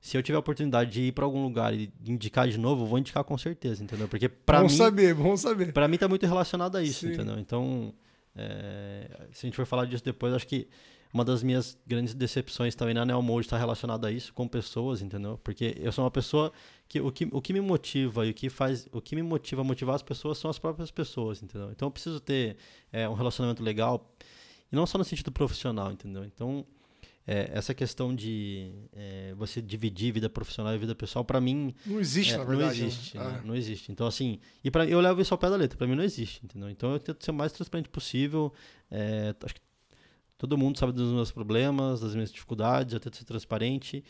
se eu tiver a oportunidade de ir para algum lugar e indicar de novo, eu vou indicar com certeza, entendeu? Porque para mim. Saber, bom saber. Para mim tá muito relacionado a isso, Sim. entendeu? Então, é, se a gente for falar disso depois, acho que uma das minhas grandes decepções também na Neo Mode está relacionada a isso, com pessoas, entendeu? Porque eu sou uma pessoa que o, que o que me motiva e o que faz, o que me motiva a motivar as pessoas são as próprias pessoas, entendeu? Então eu preciso ter é, um relacionamento legal e não só no sentido profissional, entendeu? Então é, essa questão de é, você dividir vida profissional e vida pessoal, para mim. Não existe, é, na verdade. Não existe, né? né? não existe. Então, assim, e pra, eu levo isso ao pé da letra, para mim não existe, entendeu? Então eu tento ser o mais transparente possível. É, acho que todo mundo sabe dos meus problemas, das minhas dificuldades, eu tento ser transparente.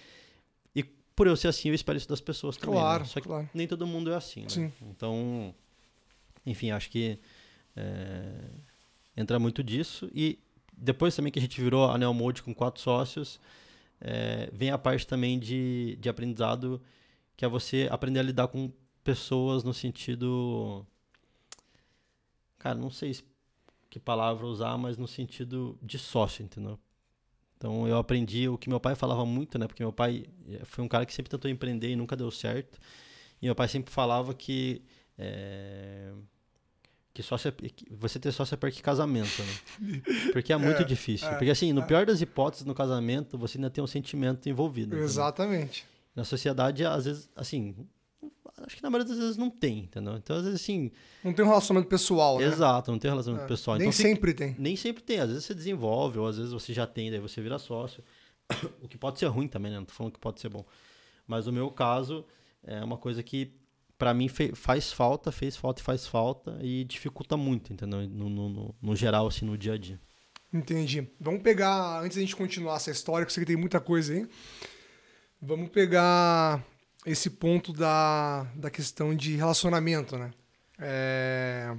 E por eu ser assim, eu espero isso das pessoas também. Né? Claro, né? Só que claro. nem todo mundo é assim, né? Sim. Então, enfim, acho que é, entra muito disso. E depois também que a gente virou a Neomode com quatro sócios, é, vem a parte também de, de aprendizado, que é você aprender a lidar com pessoas no sentido. Cara, não sei que palavra usar, mas no sentido de sócio, entendeu? Então eu aprendi o que meu pai falava muito, né? Porque meu pai é, foi um cara que sempre tentou empreender e nunca deu certo. E meu pai sempre falava que. É, que sócio é, você ter sócio é pior que casamento, né? Porque é muito é, difícil. É, Porque assim, no é. pior das hipóteses, no casamento, você ainda tem um sentimento envolvido. Exatamente. Na sociedade, às vezes, assim, acho que na maioria das vezes não tem, entendeu? Então, às vezes, assim... Não tem um relacionamento pessoal, né? Exato, não tem um relacionamento é, pessoal. Nem então, sempre tem. Nem sempre tem. Às vezes você desenvolve, ou às vezes você já tem, daí você vira sócio. o que pode ser ruim também, né? Não tô falando que pode ser bom. Mas o meu caso é uma coisa que para mim faz falta, fez falta e faz falta e dificulta muito, entendeu? No, no, no, no, geral, assim, no dia a dia. Entendi. Vamos pegar, antes da gente continuar essa história, que eu sei que tem muita coisa aí, vamos pegar esse ponto da, da questão de relacionamento, né? É,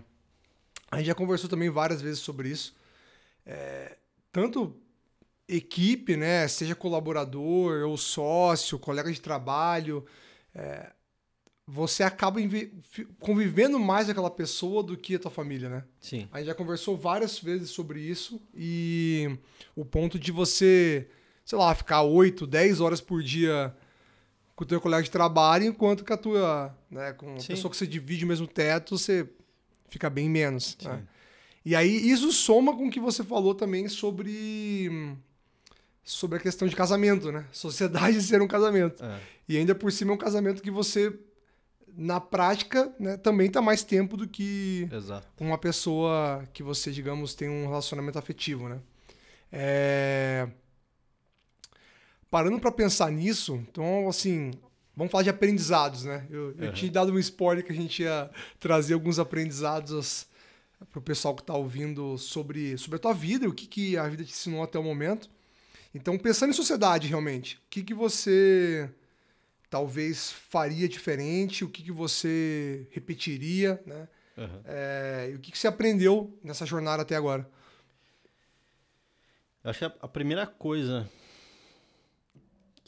a gente já conversou também várias vezes sobre isso. É, tanto equipe, né? Seja colaborador ou sócio, colega de trabalho, é, você acaba convivendo mais com aquela pessoa do que a tua família, né? Sim. A gente já conversou várias vezes sobre isso e o ponto de você, sei lá, ficar 8, 10 horas por dia com o teu colega de trabalho, enquanto que a tua, né, com a Sim. pessoa que você divide o mesmo teto, você fica bem menos. Né? E aí isso soma com o que você falou também sobre sobre a questão de casamento, né? Sociedade ser um casamento. É. E ainda por cima é um casamento que você na prática, né, também está mais tempo do que Exato. uma pessoa que você, digamos, tem um relacionamento afetivo, né? É... Parando para pensar nisso, então, assim, vamos falar de aprendizados, né? Eu, eu tinha dado um spoiler que a gente ia trazer alguns aprendizados para o pessoal que está ouvindo sobre, sobre a tua vida, o que, que a vida te ensinou até o momento. Então, pensando em sociedade, realmente, o que, que você talvez faria diferente, o que, que você repetiria, né? Uhum. É, e o que, que você aprendeu nessa jornada até agora? Eu acho que a primeira coisa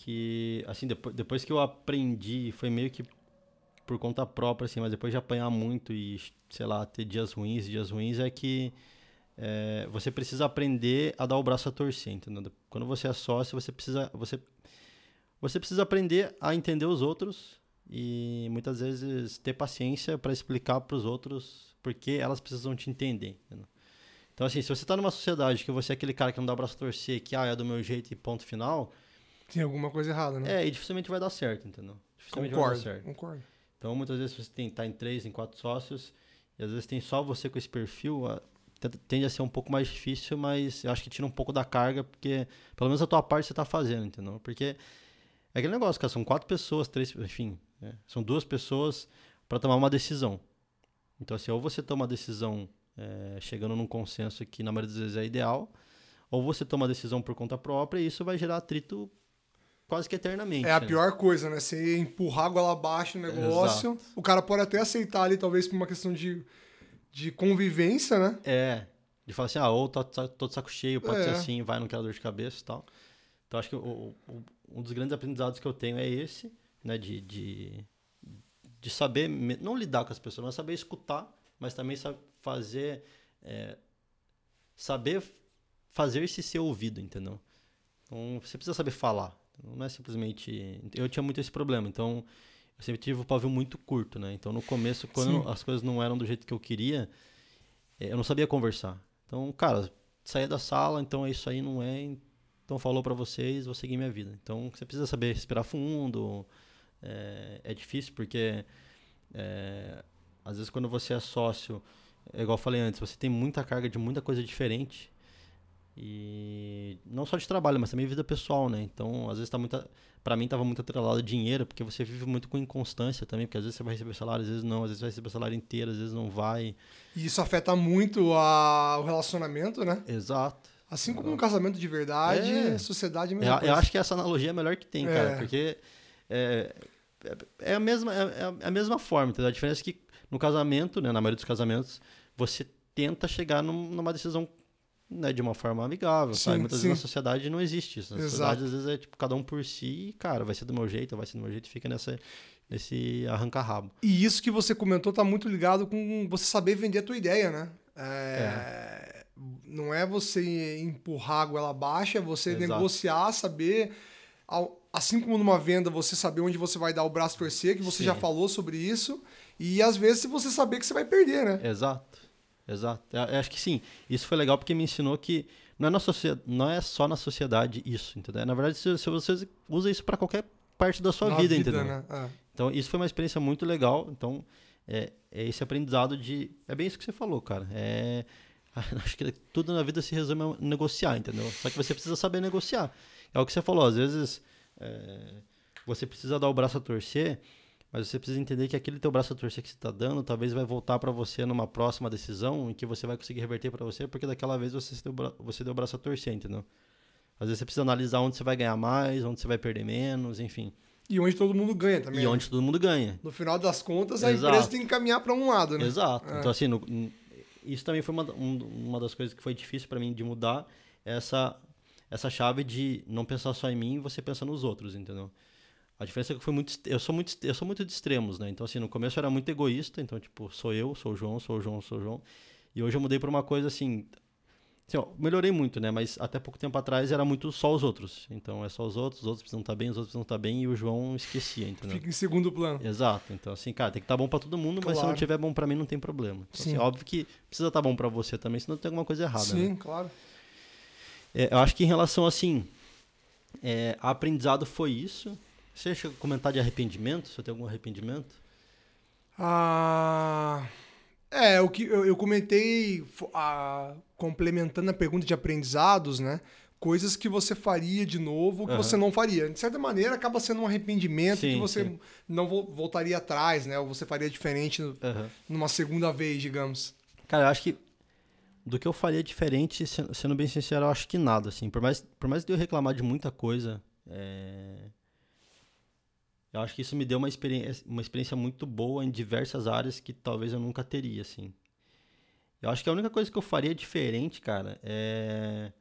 que, assim, depois, depois que eu aprendi, foi meio que por conta própria, assim, mas depois de apanhar muito e, sei lá, ter dias ruins, dias ruins, é que é, você precisa aprender a dar o braço a torcer, entendeu? Quando você é sócio, você precisa, você você precisa aprender a entender os outros e muitas vezes ter paciência para explicar para os outros porque elas precisam te entender. Entendeu? Então, assim, se você está numa sociedade que você é aquele cara que não dá braço a torcer, que ah, é do meu jeito e ponto final. Tem alguma coisa errada, né? É, e dificilmente vai dar certo, entendeu? Dificilmente concordo, vai dar certo. Concordo. Então, muitas vezes você tem, tá em três, em quatro sócios, e às vezes tem só você com esse perfil, tende a ser um pouco mais difícil, mas eu acho que tira um pouco da carga, porque pelo menos a tua parte você está fazendo, entendeu? Porque é aquele negócio, cara, são quatro pessoas, três, enfim, né? são duas pessoas para tomar uma decisão. Então, assim, ou você toma a decisão é, chegando num consenso que na maioria das vezes é ideal, ou você toma a decisão por conta própria e isso vai gerar atrito quase que eternamente. É a né? pior coisa, né? Você empurrar água abaixo no negócio, Exato. o cara pode até aceitar ali, talvez por uma questão de, de convivência, né? É, de falar assim, ah, ou tô, tô de saco cheio, pode é. ser assim, vai, não quero dor de cabeça e tal. Então, acho que o, o, um dos grandes aprendizados que eu tenho é esse, né? De, de, de saber, não lidar com as pessoas, mas saber escutar, mas também saber fazer, é, saber fazer-se ser ouvido, entendeu? Então, você precisa saber falar. Não é simplesmente. Eu tinha muito esse problema, então eu sempre tive o pavio muito curto, né? Então, no começo, quando Sim. as coisas não eram do jeito que eu queria, eh, eu não sabia conversar. Então, cara, saía da sala, então isso aí, não é. Então, falou para vocês, vou seguir minha vida. Então, você precisa saber respirar fundo. É, é difícil porque, é, às vezes, quando você é sócio, é igual eu falei antes, você tem muita carga de muita coisa diferente. E não só de trabalho, mas também vida pessoal, né? Então, às vezes tá muita, para mim tava muito atrelado dinheiro, porque você vive muito com inconstância também, porque às vezes você vai receber salário, às vezes não, às vezes vai receber salário inteiro, às vezes não vai. E isso afeta muito a, o relacionamento, né? Exato. Assim como um casamento de verdade, é. sociedade é a mesma eu. Eu acho que essa analogia é a melhor que tem, é. cara, porque é, é, é a mesma, é, é a mesma forma, entendeu? A diferença é que no casamento, né, na maioria dos casamentos, você tenta chegar num, numa decisão né, de uma forma amigável, sim, sabe? Muitas sim. vezes na sociedade não existe isso. Na Exato. sociedade, às vezes, é tipo, cada um por si e, cara, vai ser do meu jeito, vai ser do meu jeito, fica nessa, nesse arranca-rabo. E isso que você comentou tá muito ligado com você saber vender a tua ideia, né? É... é. Não é você empurrar a goela abaixo, é você Exato. negociar, saber assim como numa venda, você saber onde você vai dar o braço torcer, que você Sim. já falou sobre isso, e às vezes você saber que você vai perder, né? Exato. Exato. Eu acho que sim. Isso foi legal porque me ensinou que não é, na não é só na sociedade isso, entendeu? Na verdade, se, se você usa isso para qualquer parte da sua na vida, vida, entendeu? Né? É. Então, isso foi uma experiência muito legal. Então, é, é, esse aprendizado de. É bem isso que você falou, cara. É. Acho que tudo na vida se resume a negociar, entendeu? Só que você precisa saber negociar. É o que você falou, às vezes é, você precisa dar o braço a torcer, mas você precisa entender que aquele teu braço a torcer que você está dando, talvez vai voltar para você numa próxima decisão em que você vai conseguir reverter para você, porque daquela vez você deu, você deu o braço a torcer, entendeu? Às vezes você precisa analisar onde você vai ganhar mais, onde você vai perder menos, enfim. E onde todo mundo ganha também. E onde todo mundo ganha. No final das contas, a Exato. empresa tem que caminhar para um lado, né? Exato. É. Então, assim, no, isso também foi uma, um, uma das coisas que foi difícil para mim de mudar, essa essa chave de não pensar só em mim e você pensar nos outros, entendeu? A diferença é que foi muito eu sou muito eu sou muito de extremos, né? Então assim, no começo eu era muito egoísta, então tipo, sou eu, sou o João, sou o João, sou o João. E hoje eu mudei para uma coisa assim, assim ó, melhorei muito, né? Mas até pouco tempo atrás era muito só os outros. Então é só os outros, os outros precisam estar bem, os outros precisam estar bem e o João esquecia, entendeu? Fica em segundo plano. Exato. Então assim, cara, tem que estar bom para todo mundo, claro. mas se não tiver bom para mim não tem problema. Então, assim, óbvio que precisa estar bom para você também, senão tem alguma coisa errada, Sim, né? claro. É, eu acho que em relação assim, é, aprendizado foi isso. Você chega a comentar de arrependimento? Você tem algum arrependimento? Ah, é, o que eu, eu comentei, ah, complementando a pergunta de aprendizados, né? Coisas que você faria de novo que uhum. você não faria. De certa maneira, acaba sendo um arrependimento sim, que você sim. não voltaria atrás, né? Ou você faria diferente uhum. numa segunda vez, digamos. Cara, eu acho que do que eu faria diferente, sendo bem sincero, eu acho que nada, assim. Por mais, por mais de eu reclamar de muita coisa, é... eu acho que isso me deu uma experiência, uma experiência muito boa em diversas áreas que talvez eu nunca teria, assim. Eu acho que a única coisa que eu faria diferente, cara, é...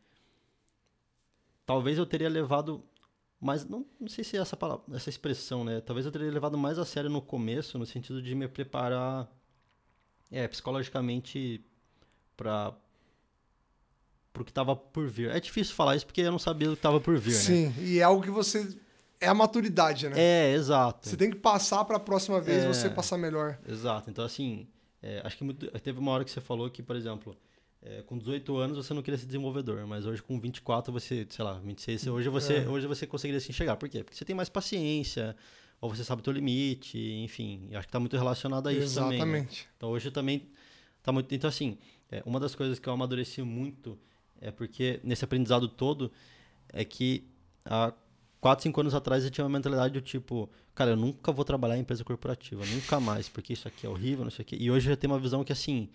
Talvez eu teria levado mais... Não, não sei se é essa, palavra, essa expressão, né? Talvez eu teria levado mais a sério no começo, no sentido de me preparar é, psicologicamente para o que estava por vir. É difícil falar isso porque eu não sabia o que estava por vir, Sim, né? e é algo que você é a maturidade, né? É, exato. Você tem que passar para a próxima vez é, você passar melhor. Exato. Então assim, é, acho que muito, teve uma hora que você falou que, por exemplo, é, com 18 anos você não queria ser desenvolvedor, mas hoje com 24 você, sei lá, 26, hoje você, é. hoje você conseguiria se enxergar. Por quê? Porque você tem mais paciência, ou você sabe o teu limite, enfim. Acho que está muito relacionado a isso Exatamente. também. Exatamente. Né? Então hoje também tá muito. Então assim, é, uma das coisas que eu amadureci muito é porque nesse aprendizado todo é que há 4, 5 anos atrás eu tinha uma mentalidade do tipo, cara, eu nunca vou trabalhar em empresa corporativa, nunca mais, porque isso aqui é horrível, não sei o quê. E hoje eu já tenho uma visão que assim,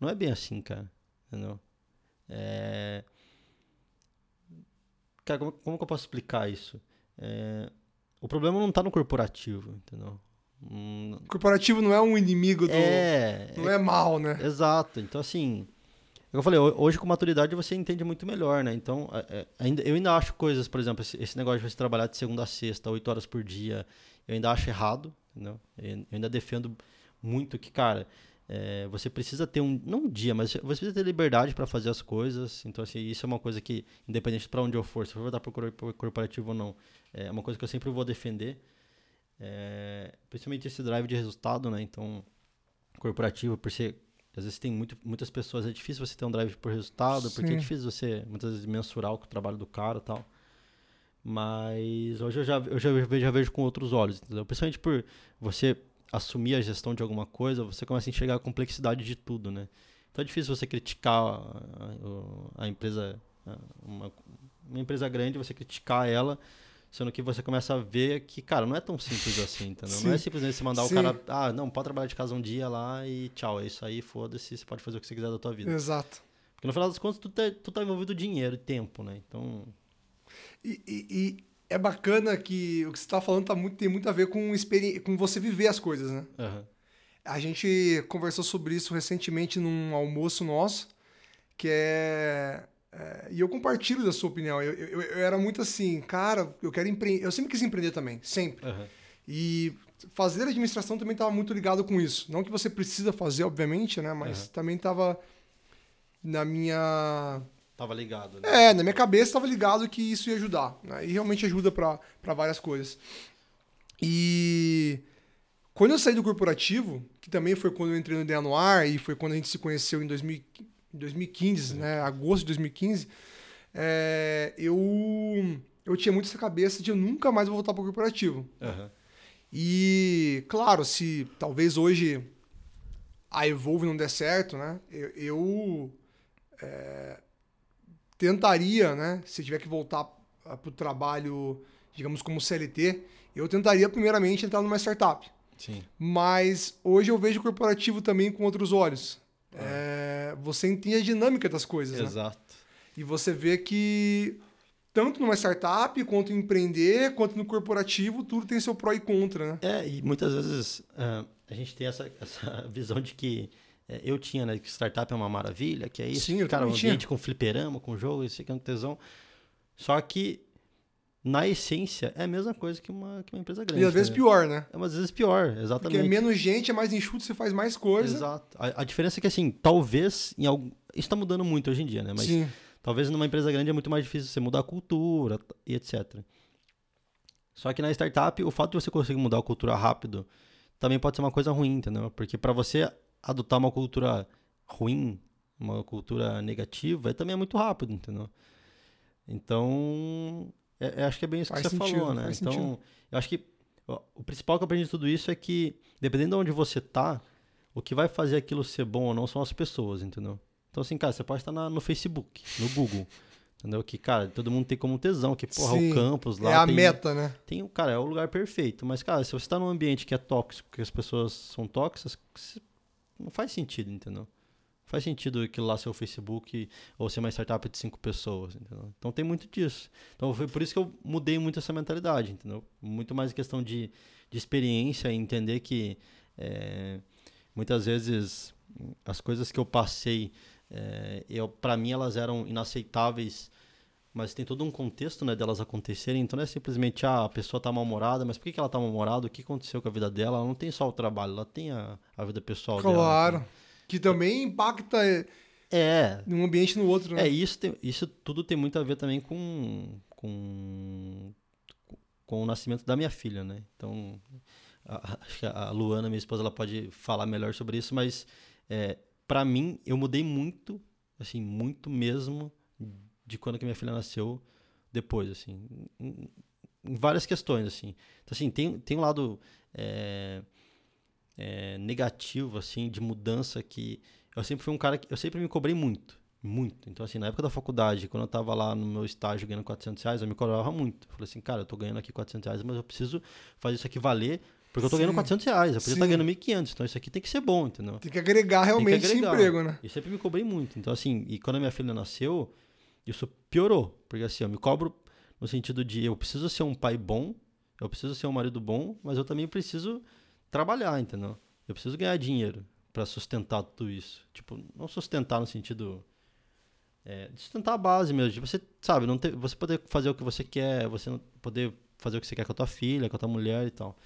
não é bem assim, cara, entendeu? É... Cara, como, como que eu posso explicar isso? É... O problema não está no corporativo, entendeu? Hum, corporativo não é um inimigo do. É. Não é, é mal, né? Exato. Então, assim. Eu falei, hoje com maturidade você entende muito melhor, né? Então, é, ainda, eu ainda acho coisas, por exemplo, esse, negócio de você trabalhar de segunda a sexta, oito horas por dia, eu ainda acho errado, entendeu? Eu, ainda defendo muito que, cara, é, você precisa ter um, não um dia, mas você precisa ter liberdade para fazer as coisas. Então, assim, isso é uma coisa que, independente para onde eu for, se eu for voltar para o corporativo ou não, é uma coisa que eu sempre vou defender. É, principalmente esse drive de resultado, né? Então, corporativo, por ser. Às vezes tem muito, muitas pessoas, é difícil você ter um drive por resultado, Sim. porque é difícil você, muitas vezes, mensurar o trabalho do cara e tal. Mas hoje eu já, eu já, vejo, já vejo com outros olhos, entendeu? Principalmente por você assumir a gestão de alguma coisa, você começa a enxergar a complexidade de tudo, né? Então é difícil você criticar a, a empresa, uma, uma empresa grande, você criticar ela Sendo que você começa a ver que, cara, não é tão simples assim, entendeu? Sim. Não é simplesmente você mandar Sim. o cara, ah, não, pode trabalhar de casa um dia lá e tchau, é isso aí, foda-se, você pode fazer o que você quiser da tua vida. Exato. Porque no final das contas, tu tá, tu tá envolvido dinheiro e tempo, né? Então. E, e, e, é bacana que o que você tá falando tá muito, tem muito a ver com, com você viver as coisas, né? Uhum. A gente conversou sobre isso recentemente num almoço nosso, que é é, e eu compartilho da sua opinião. Eu, eu, eu, era muito assim, cara, eu quero empreender. Eu sempre quis empreender também, sempre. Uhum. E fazer administração também estava muito ligado com isso. Não que você precisa fazer, obviamente, né? Mas uhum. também estava na minha. Tava ligado, né? É, na minha cabeça estava ligado que isso ia ajudar. Né? E realmente ajuda para várias coisas. E quando eu saí do corporativo, que também foi quando eu entrei no Ideia no Ar e foi quando a gente se conheceu em 2015 em 2015, né, agosto de 2015, é, eu, eu tinha muito essa cabeça de eu nunca mais vou voltar para o corporativo. Uhum. E, claro, se talvez hoje a Evolve não der certo, né, eu, eu é, tentaria, né, se tiver que voltar para o trabalho, digamos, como CLT, eu tentaria primeiramente entrar numa startup. Sim. Mas hoje eu vejo o corporativo também com outros olhos. É, você entende a dinâmica das coisas. Né? Exato. Né? E você vê que tanto numa startup, quanto em empreender, quanto no corporativo, tudo tem seu pró e contra, né? É, e muitas vezes uh, a gente tem essa, essa visão de que é, eu tinha, né, que startup é uma maravilha, que é isso, Sim, cara, um ambiente tinha. com fliperama, com jogo, isso aqui é um tesão. Só que na essência, é a mesma coisa que uma, que uma empresa grande. E às vezes né? pior, né? É, às vezes pior, exatamente. Porque é menos gente, é mais enxuto, você faz mais coisa. Exato. A, a diferença é que, assim, talvez em algum... Isso está mudando muito hoje em dia, né? Mas Sim. talvez numa empresa grande é muito mais difícil você mudar a cultura e etc. Só que na startup, o fato de você conseguir mudar a cultura rápido também pode ser uma coisa ruim, entendeu? Porque para você adotar uma cultura ruim, uma cultura negativa, também é muito rápido, entendeu? Então, é, é, acho que é bem isso faz que você sentido, falou, né? Então, sentido. eu acho que ó, o principal que eu aprendi de tudo isso é que, dependendo de onde você tá, o que vai fazer aquilo ser bom ou não são as pessoas, entendeu? Então, assim, cara, você pode estar na, no Facebook, no Google, entendeu? Que, cara, todo mundo tem como tesão, que, porra, Sim, o campus lá. É a tem, meta, né? Tem, cara, é o lugar perfeito. Mas, cara, se você está num ambiente que é tóxico, que as pessoas são tóxicas, não faz sentido, entendeu? Faz sentido aquilo lá ser o Facebook ou ser uma startup de cinco pessoas, entendeu? Então tem muito disso. Então foi por isso que eu mudei muito essa mentalidade, entendeu? Muito mais questão de, de experiência e entender que é, muitas vezes as coisas que eu passei, é, eu para mim elas eram inaceitáveis, mas tem todo um contexto né, delas acontecerem. Então não é simplesmente ah, a pessoa está mal-humorada, mas por que, que ela está mal-humorada? O que aconteceu com a vida dela? Ela não tem só o trabalho, ela tem a, a vida pessoal claro. dela. Claro. Então. Que também impacta é, num ambiente no outro, né? É, isso, tem, isso tudo tem muito a ver também com, com, com o nascimento da minha filha, né? Então, a, acho que a Luana, minha esposa, ela pode falar melhor sobre isso, mas é, para mim, eu mudei muito, assim, muito mesmo de quando que minha filha nasceu depois, assim, em, em várias questões, assim. Então, assim, tem, tem um lado... É, é, negativo, assim, de mudança que eu sempre fui um cara que eu sempre me cobrei muito, muito. Então, assim, na época da faculdade, quando eu tava lá no meu estágio ganhando 400 reais, eu me cobrava muito. falei assim, cara, eu tô ganhando aqui 400 reais, mas eu preciso fazer isso aqui valer, porque eu tô Sim. ganhando 400 reais, eu podia estar ganhando 1.500, então isso aqui tem que ser bom, entendeu? Tem que agregar realmente que agregar. esse emprego, né? E sempre me cobrei muito. Então, assim, e quando a minha filha nasceu, isso piorou, porque assim, eu me cobro no sentido de eu preciso ser um pai bom, eu preciso ser um marido bom, mas eu também preciso trabalhar, entendeu? Eu preciso ganhar dinheiro para sustentar tudo isso. Tipo, não sustentar no sentido é, sustentar a base mesmo, de você, sabe, não ter, você poder fazer o que você quer, você poder fazer o que você quer com a tua filha, com a tua mulher e tal.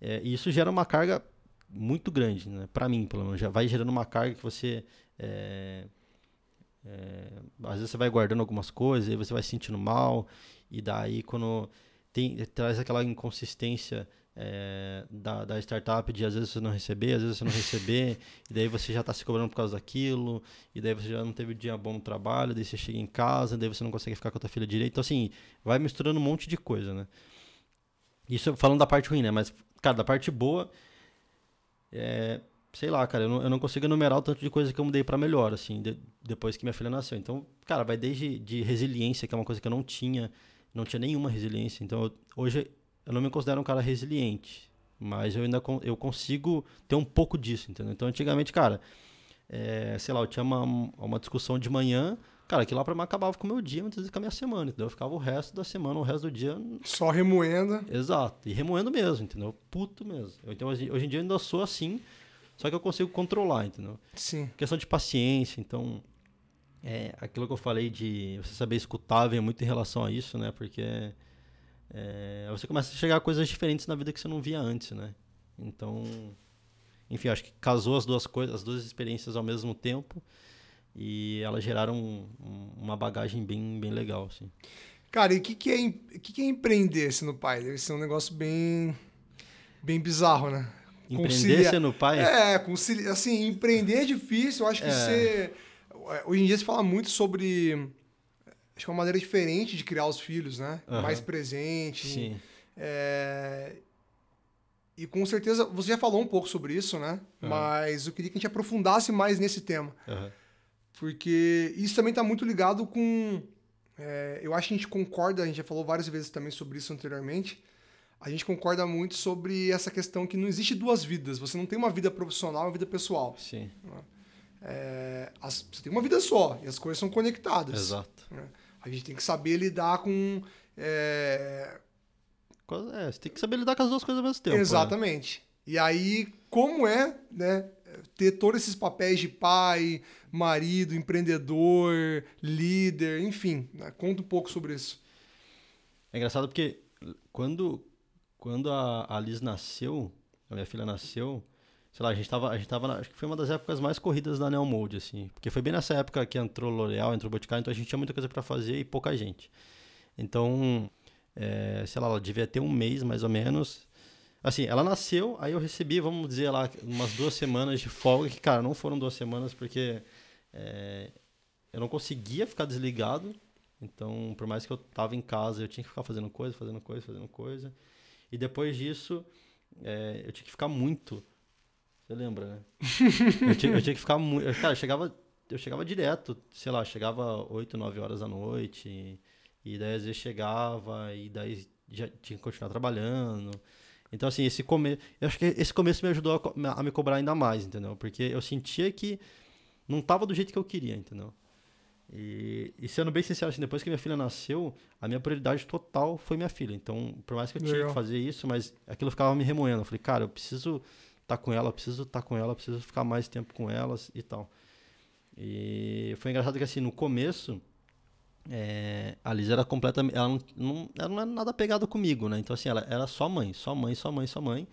É, e isso gera uma carga muito grande, né? Para mim, pelo menos, já vai gerando uma carga que você é, é, às vezes você vai guardando algumas coisas, aí você vai se sentindo mal e daí quando tem traz aquela inconsistência é, da, da startup de às vezes você não receber, às vezes você não receber, e daí você já está se cobrando por causa daquilo, e daí você já não teve um dia bom no trabalho, daí você chega em casa, daí você não consegue ficar com a tua filha direito. Então, assim, vai misturando um monte de coisa, né? Isso falando da parte ruim, né? Mas, cara, da parte boa, é, sei lá, cara, eu não, eu não, consigo enumerar o tanto de coisa que eu mudei para melhor, assim, de, depois que minha filha nasceu. Então, cara, vai desde de resiliência, que é uma coisa que eu não tinha, não tinha nenhuma resiliência. Então, eu, hoje eu não me considero um cara resiliente, mas eu ainda eu consigo ter um pouco disso, entendeu? Então, antigamente, cara, é, sei lá, eu tinha uma, uma discussão de manhã, cara, que lá pra mim acabava com o meu dia, muitas vezes com a minha semana, entendeu? Eu ficava o resto da semana, o resto do dia... Só remoendo. Exato, e remoendo mesmo, entendeu? Puto mesmo. Então, hoje em dia eu ainda sou assim, só que eu consigo controlar, entendeu? Sim. Questão de paciência, então... É, aquilo que eu falei de você saber escutar vem muito em relação a isso, né? Porque é, você começa a chegar a coisas diferentes na vida que você não via antes, né? Então, enfim, acho que casou as duas coisas, as duas experiências ao mesmo tempo e elas geraram um, uma bagagem bem, bem legal, assim. Cara, e o que, que, é, que, que é empreender sendo pai? Deve ser um negócio bem, bem bizarro, né? Empreender sendo pai? É, concilia, assim, empreender é difícil. Eu acho que é. você... Hoje em dia se fala muito sobre acho que é uma maneira diferente de criar os filhos, né? Uhum. Mais presente. Sim. É... E com certeza, você já falou um pouco sobre isso, né? Uhum. Mas eu queria que a gente aprofundasse mais nesse tema. Uhum. Porque isso também está muito ligado com. É, eu acho que a gente concorda, a gente já falou várias vezes também sobre isso anteriormente. A gente concorda muito sobre essa questão que não existe duas vidas. Você não tem uma vida profissional e uma vida pessoal. Sim. É, as, você tem uma vida só e as coisas são conectadas. Exato. Né? A gente tem que saber lidar com. É... é... você tem que saber lidar com as duas coisas ao mesmo tempo. Né? Exatamente. Né? E aí, como é, né? Ter todos esses papéis de pai, marido, empreendedor, líder, enfim. Né? Conta um pouco sobre isso. É engraçado porque quando, quando a, a Liz nasceu, a minha filha nasceu, sei lá, a gente tava, a gente tava na, acho que foi uma das épocas mais corridas da Neo Mode, assim, porque foi bem nessa época que entrou L'Oreal, entrou Boticário, então a gente tinha muita coisa para fazer e pouca gente. Então, é, sei lá, ela devia ter um mês mais ou menos. Assim, ela nasceu, aí eu recebi, vamos dizer lá, umas duas semanas de folga, que, cara, não foram duas semanas porque é, eu não conseguia ficar desligado. Então, por mais que eu tava em casa, eu tinha que ficar fazendo coisa, fazendo coisa, fazendo coisa. E depois disso, é, eu tinha que ficar muito você lembra, né? eu, tinha, eu, tinha, que ficar muito. Cara, eu chegava, eu chegava direto, sei lá, chegava 8, 9 horas da noite. E, e daí às vezes chegava e daí já tinha que continuar trabalhando. Então, assim, esse começo. Eu acho que esse começo me ajudou a, a, me cobrar ainda mais, entendeu? Porque eu sentia que não tava do jeito que eu queria, entendeu? E, e sendo bem sincero, assim, depois que minha filha nasceu, a minha prioridade total foi minha filha. Então, por mais que eu tinha que fazer isso, mas aquilo ficava me remoendo. Eu falei, cara, eu preciso estar tá com ela, preciso estar tá com ela, preciso ficar mais tempo com elas e tal. E foi engraçado que assim, no começo, é, a Liz era completamente. Ela não, ela não era nada pegada comigo, né? Então, assim, ela era só mãe, só mãe, só mãe, só mãe.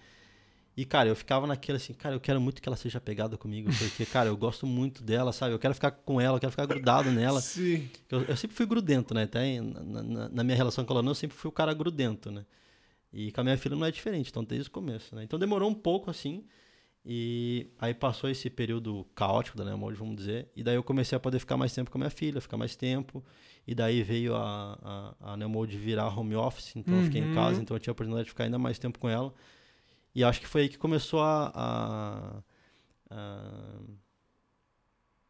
E, cara, eu ficava naquele assim, cara, eu quero muito que ela seja pegada comigo, porque, cara, eu gosto muito dela, sabe? Eu quero ficar com ela, eu quero ficar grudado nela. Sim. Eu, eu sempre fui grudento, né? Até na, na, na minha relação com ela, eu sempre fui o cara grudento, né? E com a minha filha não é diferente, então desde o começo, né? Então demorou um pouco assim. E aí passou esse período caótico da Neomode, vamos dizer. E daí eu comecei a poder ficar mais tempo com a minha filha, ficar mais tempo. E daí veio a, a, a virar home office, então uhum. eu fiquei em casa, uhum. então eu tinha a oportunidade de ficar ainda mais tempo com ela. E acho que foi aí que começou a, a, a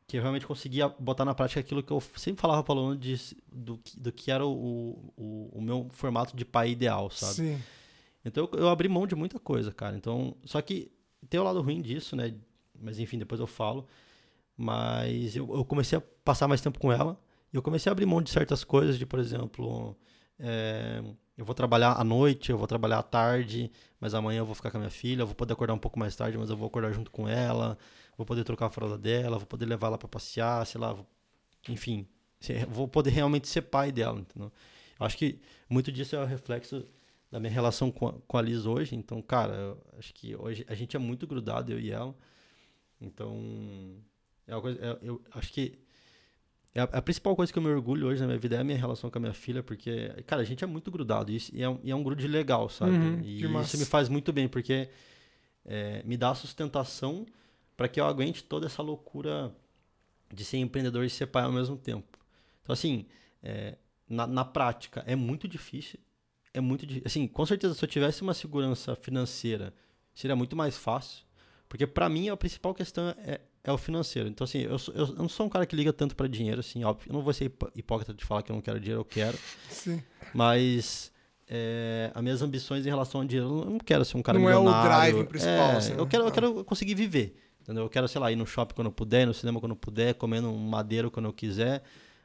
que eu realmente conseguia botar na prática aquilo que eu sempre falava para o aluno de, do, do que era o, o, o, meu formato de pai ideal, sabe? Sim. Então eu, eu, abri mão de muita coisa, cara. Então, só que tem o lado ruim disso, né? Mas enfim, depois eu falo. Mas eu, eu comecei a passar mais tempo com ela e eu comecei a abrir mão de certas coisas, de por exemplo, é, eu vou trabalhar à noite, eu vou trabalhar à tarde, mas amanhã eu vou ficar com a minha filha, eu vou poder acordar um pouco mais tarde, mas eu vou acordar junto com ela vou poder trocar a fralda dela, vou poder levar ela para passear, sei lá, vou, enfim, vou poder realmente ser pai dela, entendeu? Eu acho que muito disso é o reflexo da minha relação com a, com a Liz hoje. Então, cara, acho que hoje a gente é muito grudado, eu e ela. Então, é uma coisa, é, eu acho que é a, a, principal coisa que eu me orgulho hoje na minha vida é a minha relação com a minha filha, porque, cara, a gente é muito grudado e, e, é, um, e é um grude legal, sabe? Uhum, e isso me faz muito bem, porque é, me dá sustentação para que eu aguente toda essa loucura de ser empreendedor e ser pai ao mesmo tempo. Então, assim, é, na, na prática, é muito difícil. É muito difícil. Assim, com certeza, se eu tivesse uma segurança financeira, seria muito mais fácil. Porque, para mim, a principal questão é, é o financeiro. Então, assim, eu, eu, eu, não sou um cara que liga tanto para dinheiro, assim, óbvio. Eu não vou ser hipócrita de falar que eu não quero dinheiro, eu quero. Sim. Mas é, as minhas ambições em relação ao dinheiro, eu não quero ser um cara não é o drive principal. É, assim, eu, quero, eu quero conseguir viver. Entendeu? Eu quero, sei lá, ir no shopping quando eu puder, no cinema quando eu puder, comendo um madeiro quando eu quiser.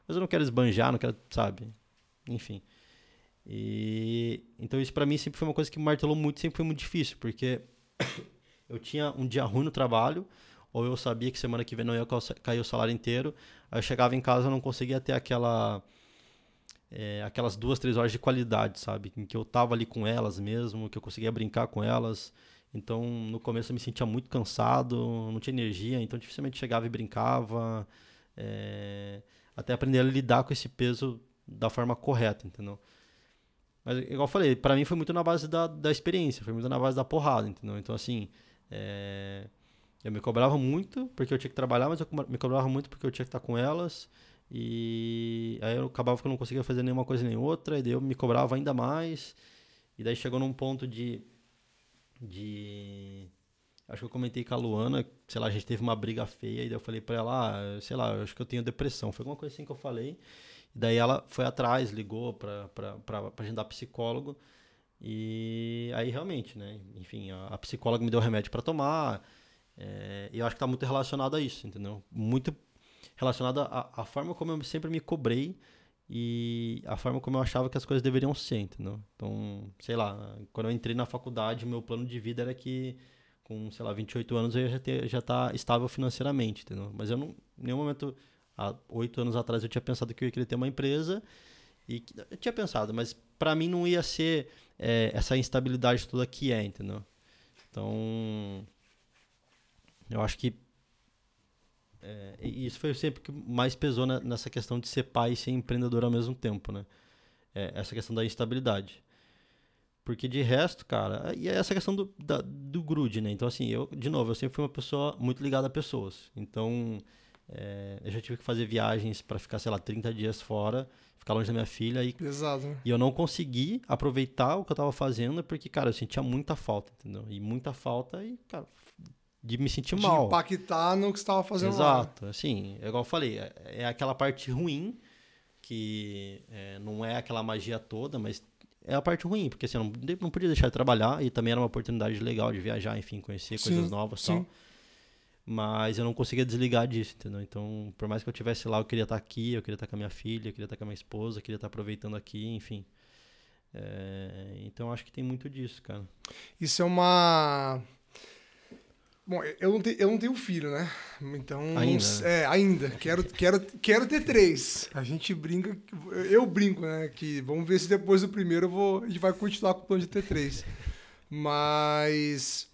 Mas eu não quero esbanjar, não quero, sabe? Enfim. E então isso para mim sempre foi uma coisa que me martelou muito, sempre foi muito difícil, porque eu tinha um dia ruim no trabalho, ou eu sabia que semana que vem não ia cair o salário inteiro, aí eu chegava em casa e não conseguia ter aquela é, aquelas duas, três horas de qualidade, sabe? Em que eu tava ali com elas mesmo, que eu conseguia brincar com elas. Então, no começo eu me sentia muito cansado, não tinha energia, então dificilmente chegava e brincava. É, até aprender a lidar com esse peso da forma correta, entendeu? Mas, igual eu falei, para mim foi muito na base da, da experiência, foi muito na base da porrada, entendeu? Então, assim, é, eu me cobrava muito porque eu tinha que trabalhar, mas eu me cobrava muito porque eu tinha que estar com elas. E aí eu acabava que eu não conseguia fazer nenhuma coisa nem outra, e daí eu me cobrava ainda mais. E daí chegou num ponto de. De acho que eu comentei com a Luana, sei lá, a gente teve uma briga feia, e daí eu falei pra ela, ah, sei lá, acho que eu tenho depressão. Foi alguma coisa assim que eu falei. E daí ela foi atrás, ligou pra, pra, pra, pra agendar psicólogo. E aí realmente, né? Enfim, a, a psicóloga me deu remédio para tomar. É, eu acho que tá muito relacionado a isso, entendeu? Muito relacionado à forma como eu sempre me cobrei e a forma como eu achava que as coisas deveriam ser, entendeu? Então, sei lá, quando eu entrei na faculdade, meu plano de vida era que com, sei lá, 28 anos eu ia já, ter, já tá estável financeiramente, entendeu? Mas eu não, em nenhum momento, há oito anos atrás, eu tinha pensado que eu ia querer ter uma empresa e eu tinha pensado, mas para mim não ia ser é, essa instabilidade toda que é, entendeu? Então, eu acho que é, e isso foi sempre que mais pesou na, nessa questão de ser pai e ser empreendedor ao mesmo tempo, né? É, essa questão da instabilidade. Porque de resto, cara, e é essa questão do, da, do grude, né? Então, assim, eu, de novo, eu sempre fui uma pessoa muito ligada a pessoas. Então, é, eu já tive que fazer viagens para ficar, sei lá, 30 dias fora, ficar longe da minha filha. E, Pesado, né? e eu não consegui aproveitar o que eu tava fazendo porque, cara, eu sentia muita falta, entendeu? E muita falta e, cara, de me sentir mal. De impactar no que você estava fazendo Exato. Lá. Assim, é igual eu falei, é, é aquela parte ruim, que é, não é aquela magia toda, mas é a parte ruim, porque assim, eu não, não podia deixar de trabalhar e também era uma oportunidade legal de viajar, enfim, conhecer sim, coisas novas e tal. Mas eu não conseguia desligar disso, entendeu? Então, por mais que eu estivesse lá, eu queria estar aqui, eu queria estar com a minha filha, eu queria estar com a minha esposa, eu queria estar aproveitando aqui, enfim. É, então, acho que tem muito disso, cara. Isso é uma Bom, eu não, te, eu não tenho filho, né? Então. Ainda? é, ainda. Quero, quero, quero ter três. A gente brinca. Eu brinco, né? Que vamos ver se depois do primeiro eu vou, a gente vai continuar com o plano de ter três. Mas.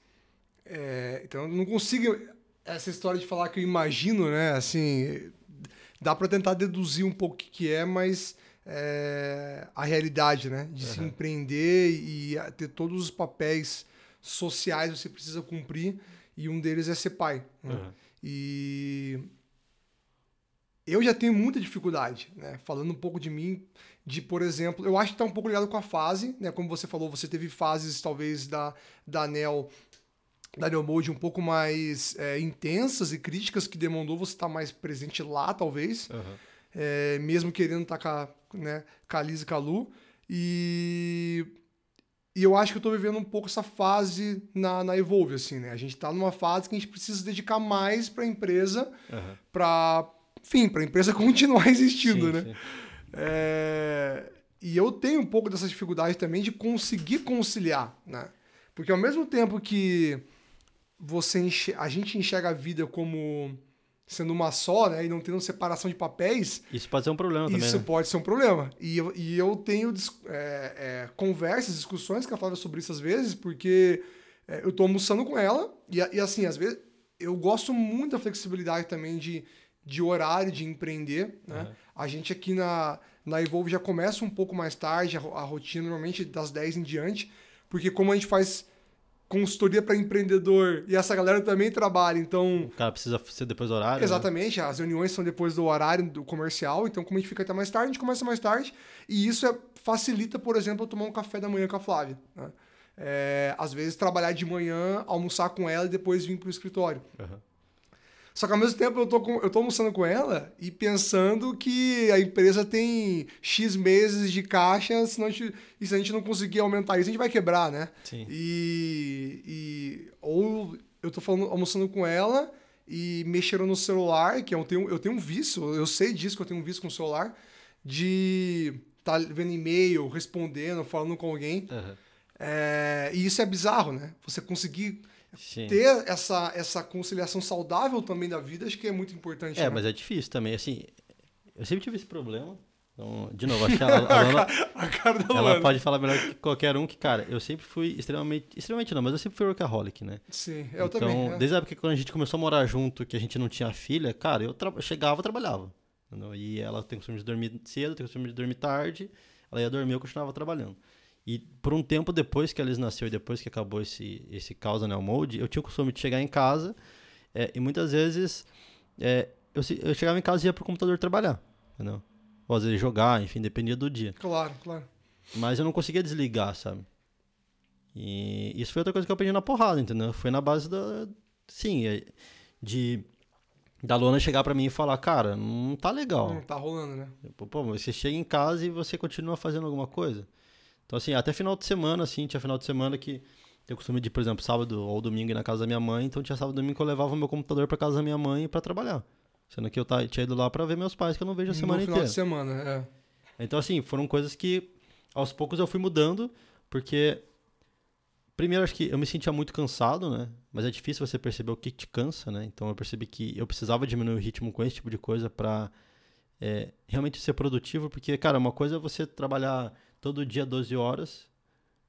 É, então, eu não consigo. Essa história de falar que eu imagino, né? Assim. Dá para tentar deduzir um pouco o que, que é, mas. É, a realidade, né? De uhum. se empreender e ter todos os papéis sociais que você precisa cumprir e um deles é ser pai. Né? Uhum. E eu já tenho muita dificuldade, né? Falando um pouco de mim, de, por exemplo, eu acho que está um pouco ligado com a fase, né? Como você falou, você teve fases, talvez, da, da Anel, da Anel Mode um pouco mais é, intensas e críticas que demandou você estar tá mais presente lá, talvez. Uhum. É, mesmo querendo estar tá com, a, né, com a Liz e com a Lu. E e eu acho que eu tô vivendo um pouco essa fase na, na Evolve, assim, né? A gente tá numa fase que a gente precisa dedicar mais para a empresa, uhum. para, enfim, para a empresa continuar existindo, sim, né? Sim. É... E eu tenho um pouco dessa dificuldade também de conseguir conciliar, né? Porque ao mesmo tempo que você a gente enxerga a vida como sendo uma só, né, e não tendo separação de papéis, Isso pode ser um problema também, isso né? pode ser um problema. E eu, e eu tenho é, é, conversas, discussões com a Flávia sobre isso às vezes, porque é, eu tô almoçando com ela, e, e assim, às vezes, eu gosto muito da flexibilidade também de, de horário, de empreender, né? Aham. A gente aqui na, na Evolve já começa um pouco mais tarde, a, a rotina normalmente das 10 em diante, porque como a gente faz consultoria para empreendedor e essa galera também trabalha, então O cara precisa ser depois do horário. né? Exatamente, as reuniões são depois do horário do comercial, então como a gente fica até mais tarde, a gente começa mais tarde, e isso é- facilita, por exemplo, eu tomar um café da manhã com a Flávia. né? É, às vezes trabalhar de manhã, almoçar com ela e depois vir para o escritório. Aham. Só que ao mesmo tempo eu tô, com- eu tô almoçando com ela e pensando que a empresa tem X meses de caixa, senão a gente, e se a gente não conseguir aumentar isso, a gente vai quebrar, né? Sim. E, e- ou eu tô falando, almoçando com ela e mexendo no celular, que eu tenho, eu tenho um vício, eu sei disso que eu tenho um vício com o celular, de tá vendo e-mail, respondendo, falando com alguém. Aham. É, e isso é bizarro, né? Você conseguir Sim. ter essa, essa conciliação saudável também da vida, acho que é muito importante. É, né? mas é difícil também. Assim, eu sempre tive esse problema. Então, de novo, acho que a, a Lana, A cara da ela Lana. pode falar melhor que qualquer um que, cara, eu sempre fui extremamente. Extremamente não, mas eu sempre fui workaholic, né? Sim, eu então, também. é. desde a época que quando a gente começou a morar junto, que a gente não tinha filha, cara, eu tra- chegava e trabalhava. entendeu? E ela tem costume de dormir cedo, tem costume de dormir tarde. Ela ia dormir, eu continuava trabalhando. E por um tempo depois que a Liz nasceu e depois que acabou esse, esse caos na Mode, eu tinha o costume de chegar em casa é, e muitas vezes é, eu, eu chegava em casa e ia pro computador trabalhar, entendeu? Ou às vezes jogar, enfim, dependia do dia. Claro, claro. Mas eu não conseguia desligar, sabe? E isso foi outra coisa que eu aprendi na porrada, entendeu? Foi na base da. Sim, é, de. Da Luana chegar pra mim e falar, cara, não tá legal. Não tá rolando, né? Pô, você chega em casa e você continua fazendo alguma coisa. Então, assim, até final de semana, assim, tinha final de semana que eu costumo de, por exemplo, sábado ou domingo ir na casa da minha mãe, então tinha sábado e domingo que eu levava o meu computador pra casa da minha mãe pra trabalhar. Sendo que eu tinha ido lá pra ver meus pais, que eu não vejo a semana no final inteira. de semana, é. Então, assim, foram coisas que aos poucos eu fui mudando, porque primeiro acho que eu me sentia muito cansado, né? Mas é difícil você perceber o que te cansa, né? Então eu percebi que eu precisava diminuir o ritmo com esse tipo de coisa pra é, realmente ser produtivo, porque, cara, uma coisa é você trabalhar todo dia 12 horas,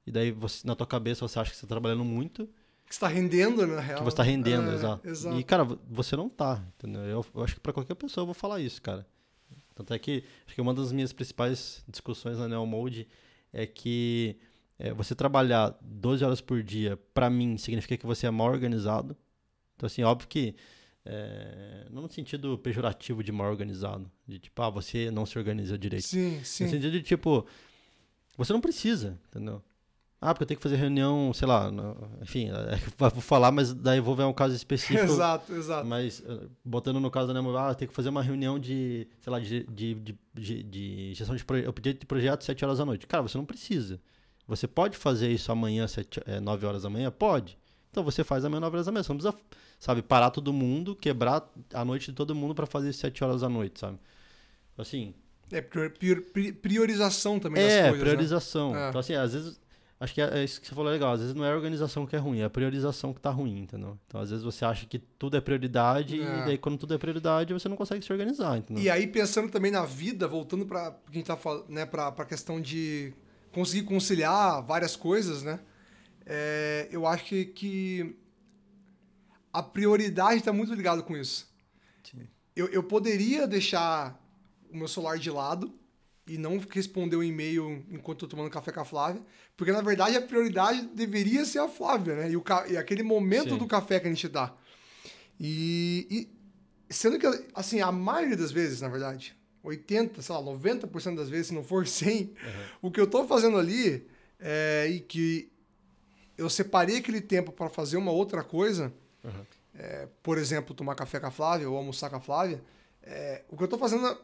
e daí você, na tua cabeça você acha que você tá trabalhando muito, Que você tá rendendo, na real. que você tá rendendo, É, exato. exato. E, cara, vo- você não tá, entendeu? Eu, eu acho que pra qualquer pessoa eu vou falar isso, cara. Tanto é que, acho que uma das minhas principais discussões na Neo Mode é que é, você trabalhar 12 horas por dia, pra mim, significa que você é mal organizado. Então, assim, óbvio que, é, não no sentido pejorativo de mal organizado, de tipo, ah, você não se organiza direito. Sim, sim. No sentido de, tipo, você não precisa, entendeu? Ah, porque eu tenho que fazer reunião, sei lá, no- enfim, é, vou falar, mas daí vou ver um caso específico. Exato, exato. Mas, eh, botando no caso da minha ah, tem que fazer uma reunião de, sei lá, de, de, de, de, gestão de projeto, eu pedi de projeto 7 horas da noite. Cara, você não precisa. Você pode fazer isso amanhã, 7, eh, 9 horas da manhã? Pode. Então você faz amanhã, 9 horas da manhã. Você não precisa, sabe, parar todo mundo, quebrar a noite de todo mundo para fazer isso 7 horas da noite, sabe? Assim, É prior- prior- pri- priorização também das é, coisas. né? priorização. É. Então, assim, às vezes. Acho que é é isso que você falou legal. Às vezes não é a organização que é ruim, é a priorização que tá ruim, entendeu? Então, às vezes você acha que tudo é prioridade É. e daí quando tudo é prioridade você não consegue se organizar, entendeu? E aí, pensando também na vida, voltando para que a gente tá falando, né, pra, pra questão de conseguir conciliar várias coisas, né? É, eu acho que, que a prioridade está muito ligado com isso. Sim. Eu, eu poderia deixar o meu celular de lado e não responder o e-mail enquanto eu tô tomando café com a Flávia, porque na verdade a prioridade deveria ser a Flávia, né? E, o, e aquele momento Sim. do café que a gente dá. E, e sendo que, assim, a maioria das vezes, na verdade, 80, sei lá, 90% das vezes, se não for 100, o que eu tô fazendo ali é e que eu separei aquele tempo para fazer uma outra coisa, Uhum. é, por exemplo, tomar café com a Flávia ou almoçar com a Flávia, é, o que eu tô fazendo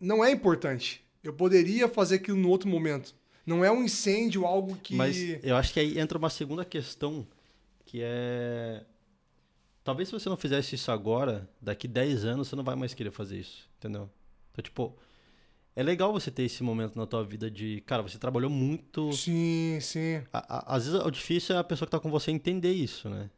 não é importante. Eu poderia fazer aquilo no outro momento. Não é um incêndio, algo que. Mas eu acho que aí entra uma segunda questão que é. Talvez se você não fizesse isso agora, daqui 10 anos você não vai mais querer fazer isso, entendeu? Então, tipo, é legal você ter esse momento na tua vida de, cara, você trabalhou muito, Sim, sim. A- Às vezes o difícil é a pessoa que tá com você entender isso, né?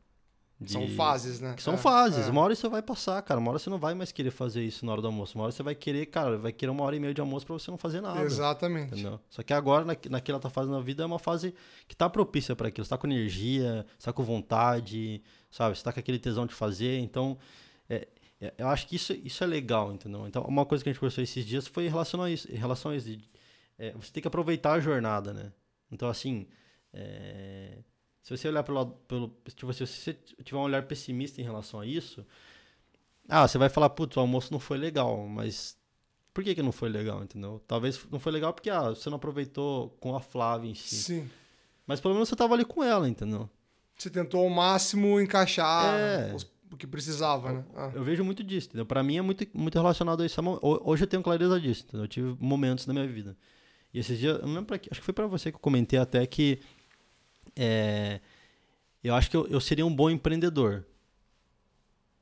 De- São fases, né? que são É, fases. é. Uma hora você vai passar, cara. Uma hora você não vai mais querer fazer isso na hora do almoço. Uma hora você vai querer, cara, vai querer uma hora e meia de almoço pra você não fazer nada. Exatamente. Entendeu? Só que agora, na, naquela tua fase na vida, é uma fase que tá propícia para aquilo. Você tá com energia, você tá com vontade, sabe? Você tá com aquele tesão de fazer. Então, é- é- eu acho que isso, isso é legal, entendeu? Então, uma coisa que a gente conversou esses dias foi em relação a isso. Em relação a isso de, é, você tem que aproveitar a jornada, né? Então, assim, é, se você olhar pelo, pelo tipo, se você tiver um olhar pessimista em relação a isso, ah, você vai falar, putz, o almoço não foi legal, mas por que, que não foi legal, entendeu? Talvez não foi legal porque ah, você não aproveitou com a Flávia em si. Sim. Mas pelo menos você tava ali com ela, entendeu? Você tentou ao máximo encaixar É. os- o que precisava, né? Ah. Eu vejo muito disso, entendeu? Pra mim é muito, muito relacionado a isso. Ho- Hoje eu tenho clareza disso, entendeu? Eu tive momentos na minha vida. E esses dias, eu não lembro pra que, acho que foi pra você que eu comentei até que é, eu acho que eu, eu seria um bom empreendedor.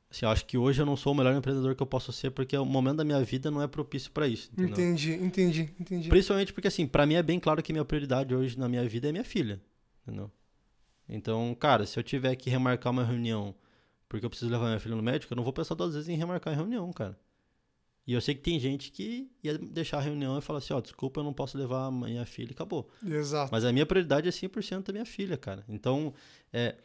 Assim, eu acho que hoje eu não sou o melhor empreendedor que eu posso ser porque o momento da minha vida não é propício pra isso, entendeu? Entendi, entendi, entendi. Principalmente porque, assim, pra mim é bem claro que minha prioridade hoje na minha vida é minha filha, entendeu? Então, cara, se eu tiver que remarcar uma reunião porque eu preciso levar minha filha no médico, eu não vou pensar duas vezes em remarcar a reunião, cara. E eu sei que tem gente que ia deixar a reunião e falar assim, ó, desculpa, eu não posso levar a minha filha e acabou. Exato. Mas a minha prioridade é 100% da minha filha, cara. Então, é,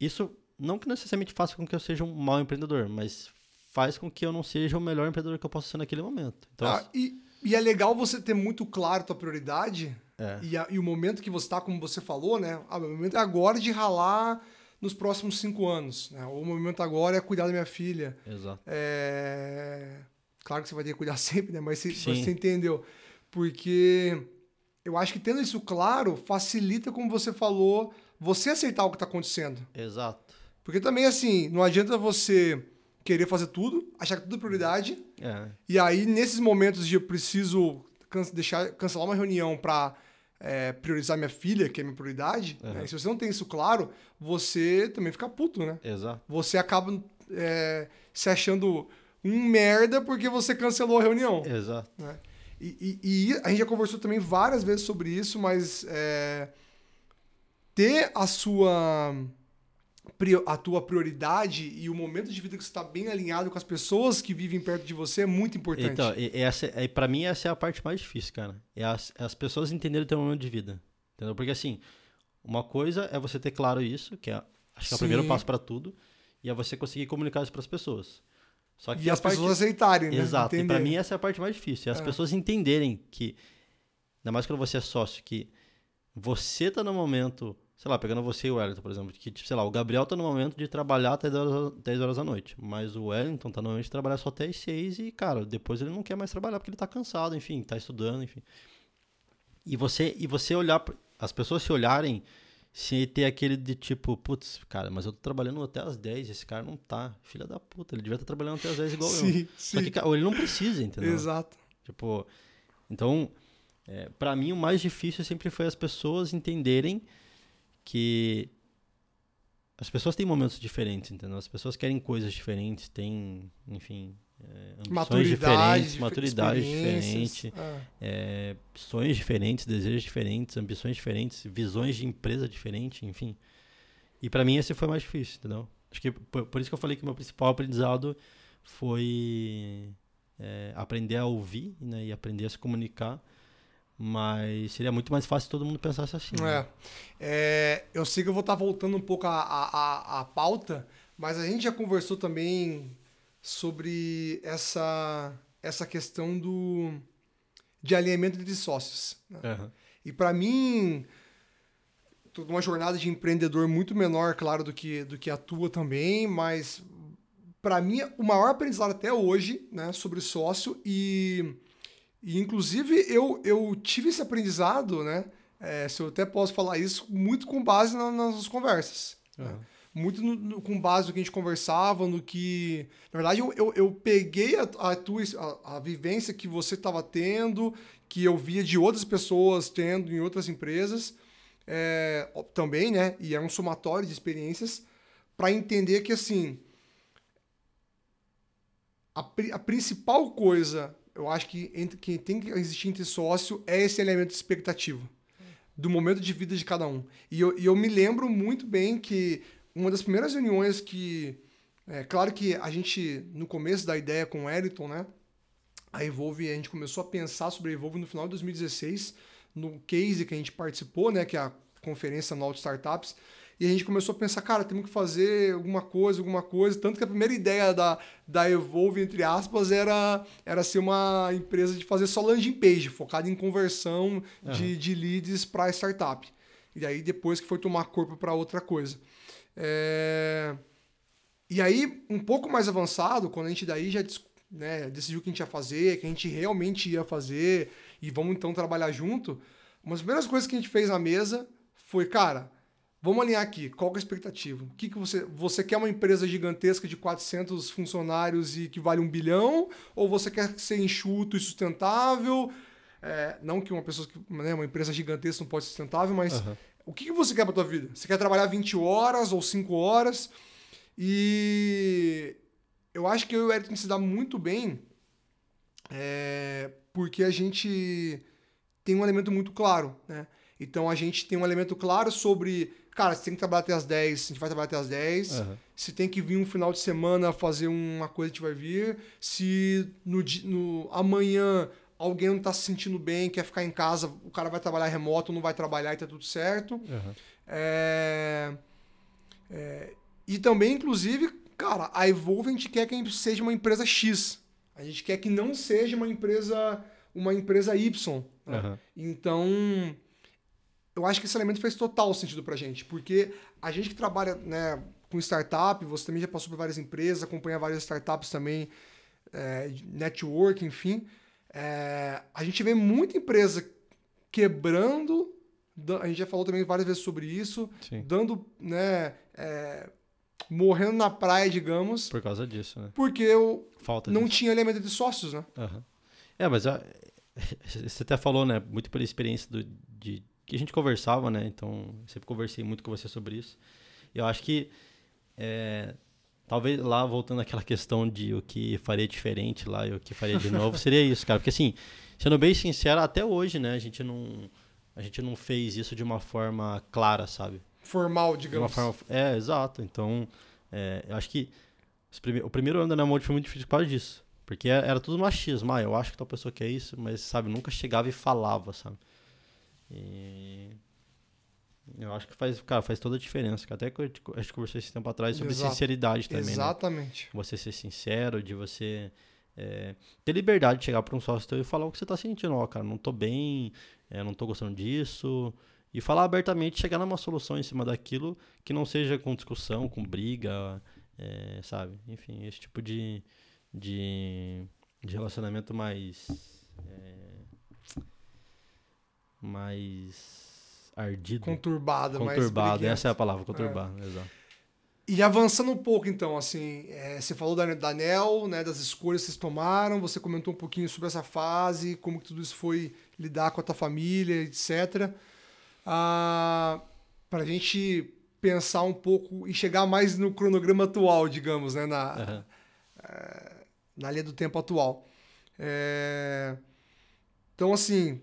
isso não que necessariamente faça com que eu seja um mau empreendedor, mas faz com que eu não seja o melhor empreendedor que eu possa ser naquele momento. Então, Ah, e, e é legal você ter muito claro a tua prioridade é, e, a- e o momento que você tá, como você falou, né? Ah, meu momento é agora de ralar nos próximos cinco anos. Né? O momento agora é cuidar da minha filha. exato. É... Claro que você vai ter que cuidar sempre, né? Mas você, Sim. você entendeu. Porque eu acho que tendo isso claro, facilita, como você falou, você aceitar o que está acontecendo. Exato. Porque também, assim, não adianta você querer fazer tudo, achar que tudo é prioridade, É, e aí, nesses momentos de eu preciso can- deixar, cancelar uma reunião para priorizar minha filha, que é minha prioridade, Uhum. né? se você não tem isso claro, você também fica puto, né? exato. Você acaba é, se achando um merda porque você cancelou a reunião. Exato. né? E, e- e a gente já conversou também várias vezes sobre isso, mas é, ter a sua a tua prioridade e o momento de vida que você está bem alinhado com as pessoas que vivem perto de você é muito importante. Então, essa, é, pra mim, essa é a parte mais difícil, cara. É as, é as pessoas entenderem o teu momento de vida. Entendeu? Porque, assim, uma coisa é você ter claro isso, que é, acho que é o primeiro Sim. passo pra tudo, e é você conseguir comunicar isso pras pessoas. Só que e as parte- pessoas aceitarem, né? Exato. E Entender. pra mim, essa é a parte mais difícil. É as É. pessoas entenderem que, ainda mais quando você é sócio, que você tá no momento, sei lá, pegando você e o Wellington, por exemplo, que, tipo, sei lá, o Gabriel tá no momento de trabalhar até 10 horas, 10 horas da noite, mas o Wellington tá no momento de trabalhar só até as 6 e, cara, depois ele não quer mais trabalhar porque ele tá cansado, enfim, tá estudando, enfim. E você, e você olhar, as pessoas se olharem sem ter aquele de tipo, putz, cara, mas eu tô trabalhando até as 10, esse cara não tá, filha da puta, ele devia estar trabalhando até as 10 igual eu. Sim, Só sim. que, cara, ele não precisa, entendeu? Exato. Tipo, então, é, para mim o mais difícil sempre foi as pessoas entenderem que as pessoas têm momentos diferentes, entendeu? As pessoas querem coisas diferentes, têm, enfim, ambições Maturidade, diferentes, dif- maturidade diferente, Ah, é, sonhos diferentes, desejos diferentes, ambições diferentes, visões de empresa diferentes, enfim. E pra mim esse foi mais difícil, entendeu? Acho que por, por isso que eu falei que meu principal aprendizado foi é, aprender a ouvir né, e aprender a se comunicar. Mas seria muito mais fácil se todo mundo pensasse assim. né? É. É, eu sei que eu vou estar voltando um pouco à, à- à pauta, mas a gente já conversou também sobre essa, essa questão do, de alinhamento entre sócios. né? Aham. E para mim, tô numa jornada de empreendedor muito menor, claro, do que, do que a tua também, mas para mim o maior aprendizado até hoje, né, sobre sócio e, e inclusive eu, eu tive esse aprendizado, né, é, se eu até posso falar isso, muito com base na- nas nossas conversas. né? Muito no- no- com base no que a gente conversava, no que. Na verdade, eu, eu, eu peguei a, a tua a, a vivência que você estava tendo, que eu via de outras pessoas tendo em outras empresas, é, também, né? E é um somatório de experiências, para entender que, assim. A, a principal coisa, eu acho que, entre, que tem que existir entre sócio é esse elemento de expectativa do momento de vida de cada um. E eu, e eu me lembro muito bem que uma das primeiras reuniões que. É claro que a gente, no começo da ideia com o Eriton, né? A Evolve, a gente começou a pensar sobre a Evolve no final de 2016, no case que a gente participou, né? Que é a conferência Node Startups. E a gente começou a pensar, cara, temos que fazer alguma coisa, alguma coisa. Tanto que a primeira ideia da, da Evolve, entre aspas, era, era ser uma empresa de fazer só landing page, focada em conversão uhum. de, de leads para startup. E aí depois que foi tomar corpo para outra coisa. É... E aí, um pouco mais avançado, quando a gente daí já né, decidiu o que a gente ia fazer, que a gente realmente ia fazer, e vamos então trabalhar junto, uma das primeiras coisas que a gente fez na mesa foi, cara, Vamos alinhar aqui, qual é a expectativa? O que, que você, você quer uma empresa gigantesca de 400 funcionários e que vale um bilhão? Ou você quer ser enxuto e sustentável? É, não que uma pessoa, né, uma empresa gigantesca não pode ser sustentável, mas uhum. O que, que você quer para tua vida? Você quer trabalhar 20 horas ou 5 horas? E eu acho que eu e o Eric se dá muito bem é, porque a gente tem um elemento muito claro, né? Então a gente tem um elemento claro sobre cara, você tem que trabalhar até as 10, a gente vai trabalhar até as 10. Uhum. Se tem que vir um final de semana fazer uma coisa, a gente vai vir. Se no, no amanhã alguém não está se sentindo bem, quer ficar em casa, o cara vai trabalhar remoto, não vai trabalhar e tá tudo certo. Uhum. É, é, e também, inclusive, cara, a Evolve a gente quer que a gente seja uma empresa X. A gente quer que não seja uma empresa uma empresa Y. Né? Uhum. Então, eu acho que esse elemento fez total sentido pra gente, porque a gente que trabalha né, com startup, você também já passou por várias empresas, acompanha várias startups também, é, network, enfim. É, a gente vê muita empresa quebrando, a gente já falou também várias vezes sobre isso, Sim. dando, né, é, morrendo na praia, digamos. Por causa disso, né? Porque eu Falta não disso. tinha elemento de sócios, né? Uhum. É, mas você até falou, né, muito pela experiência do, de que a gente conversava, né? Então, sempre conversei muito com você sobre isso. Eu acho que, é, talvez lá, voltando àquela questão de o que faria diferente lá e o que faria de novo, seria isso, cara. Porque, assim, sendo bem sincero, até hoje, né? A gente não, a gente não fez isso de uma forma clara, sabe? Formal, digamos. Forma, é, exato. Então, é, eu acho que prime... o primeiro ano da Namor foi muito difícil por causa disso. Porque era tudo machismo. Ah, eu acho que tal pessoa quer isso, mas, sabe, nunca chegava e falava, sabe? E eu acho que faz, cara, faz toda a diferença. Até que a gente conversou esse tempo atrás sobre Exato. sinceridade também. Né? Exatamente. Né? Você ser sincero, de você é, ter liberdade de chegar para um sócio teu e falar o que você está sentindo. Ó, cara, não tô bem, é, não tô gostando disso. E falar abertamente, chegar numa solução em cima daquilo que não seja com discussão, com briga, é, sabe? Enfim, esse tipo de, de, de relacionamento mais. É, mais ardido. Conturbado, Conturbado, essa é a palavra, conturbado, é. exato. E avançando um pouco, então, assim, é, você falou da, da NEL, né, das escolhas que vocês tomaram, você comentou um pouquinho sobre essa fase, como que tudo isso foi lidar com a tua família, etc. Ah, para a gente pensar um pouco e chegar mais no cronograma atual, digamos, né, na, uhum. é, na linha do tempo atual. É, então, assim,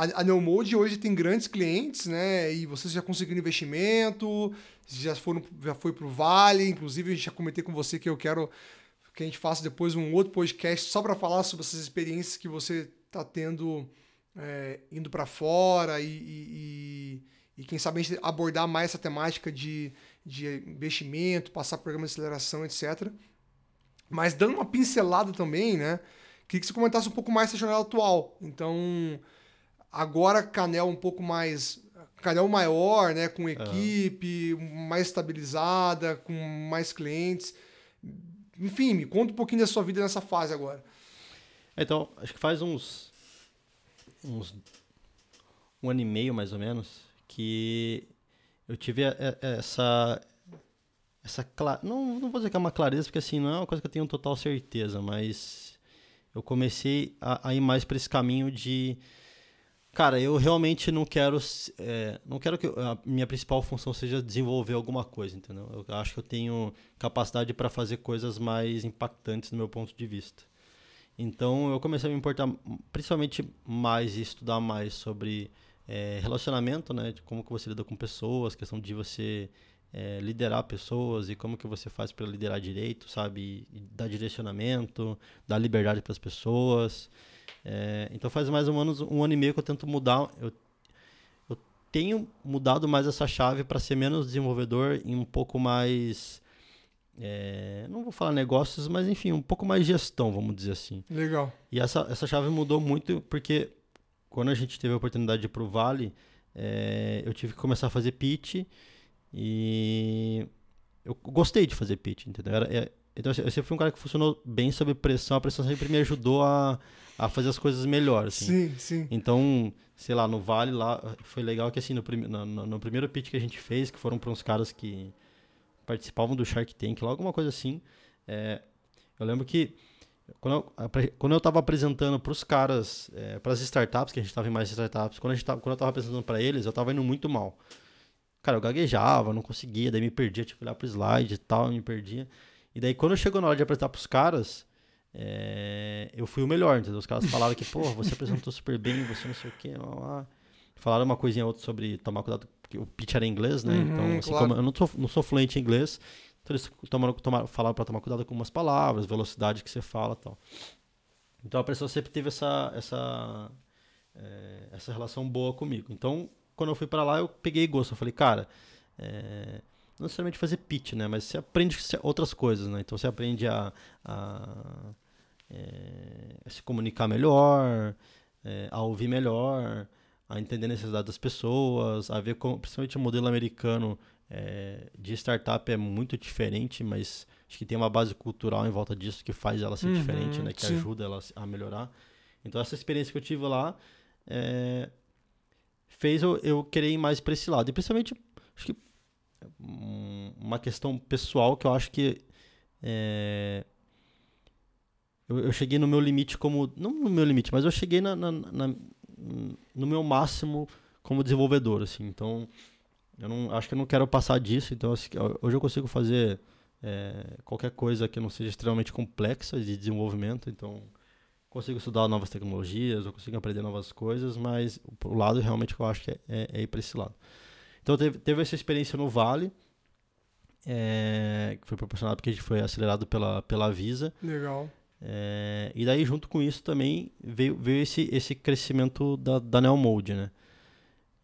a, a Neomode hoje tem grandes clientes, né? E vocês já conseguiram investimento, já foram, já foi para o Vale, inclusive já comentei com você que eu quero que a gente faça depois um outro podcast só para falar sobre essas experiências que você está tendo é, indo para fora e, e, e, quem sabe a gente abordar mais essa temática de, de investimento, passar programa de aceleração, etc. Mas dando uma pincelada também, né? Queria que você comentasse um pouco mais essa jornada atual. Então, Agora Canel um pouco mais. Canel maior, né? Com equipe, uhum. mais estabilizada, com mais clientes. Enfim, me conta um pouquinho da sua vida nessa fase agora. Então, acho que faz uns. uns um ano e meio mais ou menos que eu tive essa essa não não vou dizer que é uma clareza porque assim não é uma coisa que eu tenho total certeza mas eu comecei a, a ir mais para esse caminho de Cara, eu realmente não quero. É, não quero que a minha principal função seja desenvolver alguma coisa, entendeu? Eu acho que eu tenho capacidade para fazer coisas mais impactantes do meu ponto de vista. Então eu comecei a me importar principalmente mais e estudar mais sobre é, relacionamento, né? De como que você lida com pessoas, questão de você é, liderar pessoas e como que você faz para liderar direito, sabe? E dar direcionamento, dar liberdade para as pessoas. É, então faz mais ou menos um ano e meio que eu tento mudar. Eu, eu tenho mudado mais essa chave para ser menos desenvolvedor e um pouco mais. É, não vou falar negócios, mas enfim, um pouco mais gestão, vamos dizer assim. Legal. E essa, essa chave mudou muito porque quando a gente teve a oportunidade de ir pro Vale, é, eu tive que começar a fazer pitch e eu gostei de fazer pitch, entendeu? Era, é, então eu sempre fui um cara que funcionou bem sob pressão, a pressão sempre me ajudou a, a fazer as coisas melhor, assim. Sim, sim. Então, sei lá, no Vale lá, foi legal que assim, no, prim, no, no, primeiro pitch que a gente fez, que foram para uns caras que participavam do Shark Tank, lá, alguma coisa assim, é, eu lembro que quando eu, quando eu estava apresentando para os caras, é, para as startups, que a gente estava em mais startups, quando, a gente tava, quando eu estava apresentando para eles, eu estava indo muito mal. Cara, eu gaguejava, não conseguia, daí me perdia, tinha que olhar pro slide e tal, me perdia. E daí quando chegou na hora de apresentar pros caras, é, eu fui o melhor, entendeu? Os caras falaram que, pô, você apresentou super bem, você não sei o quê, lá, lá. Falaram uma coisinha outra sobre tomar cuidado, porque o pitch era em inglês, né? Uhum, então, assim, claro. como eu não sou, não sou fluente em inglês, então eles tomaram, tomaram, falaram pra tomar cuidado com umas palavras, velocidade que você fala e tal. Então a pessoa sempre teve essa, essa, é, essa relação boa comigo. Então, quando eu fui para lá, eu peguei gosto. Eu falei, cara, é, não necessariamente fazer pitch, né? Mas você aprende outras coisas, né? Então você aprende a, a, é, a se comunicar melhor, é, a ouvir melhor, a entender a necessidade das pessoas, a ver como, principalmente o modelo americano é, de startup é muito diferente, mas acho que tem uma base cultural em volta disso que faz ela ser Uhum, diferente, né? Que sim. ajuda ela a melhorar. Então essa experiência que eu tive lá fez eu, eu querer ir mais para esse lado. E principalmente, acho que uma questão pessoal que eu acho que é, eu, eu cheguei no meu limite como. Não no meu limite, mas eu cheguei na, na- na- no meu máximo como desenvolvedor, assim. Então, eu não, acho que eu não quero passar disso. Então, assim, hoje eu consigo fazer é, qualquer coisa que não seja extremamente complexa de desenvolvimento. Então, consigo estudar novas tecnologias, eu consigo aprender novas coisas, mas o lado realmente que eu acho que é, é, é ir para esse lado. Então, teve, teve essa experiência no Vale, é, que foi proporcionado porque a gente foi acelerado pela, pela Visa. Legal. É, e daí, junto com isso, também veio, veio esse, esse crescimento da, da Neomode, né?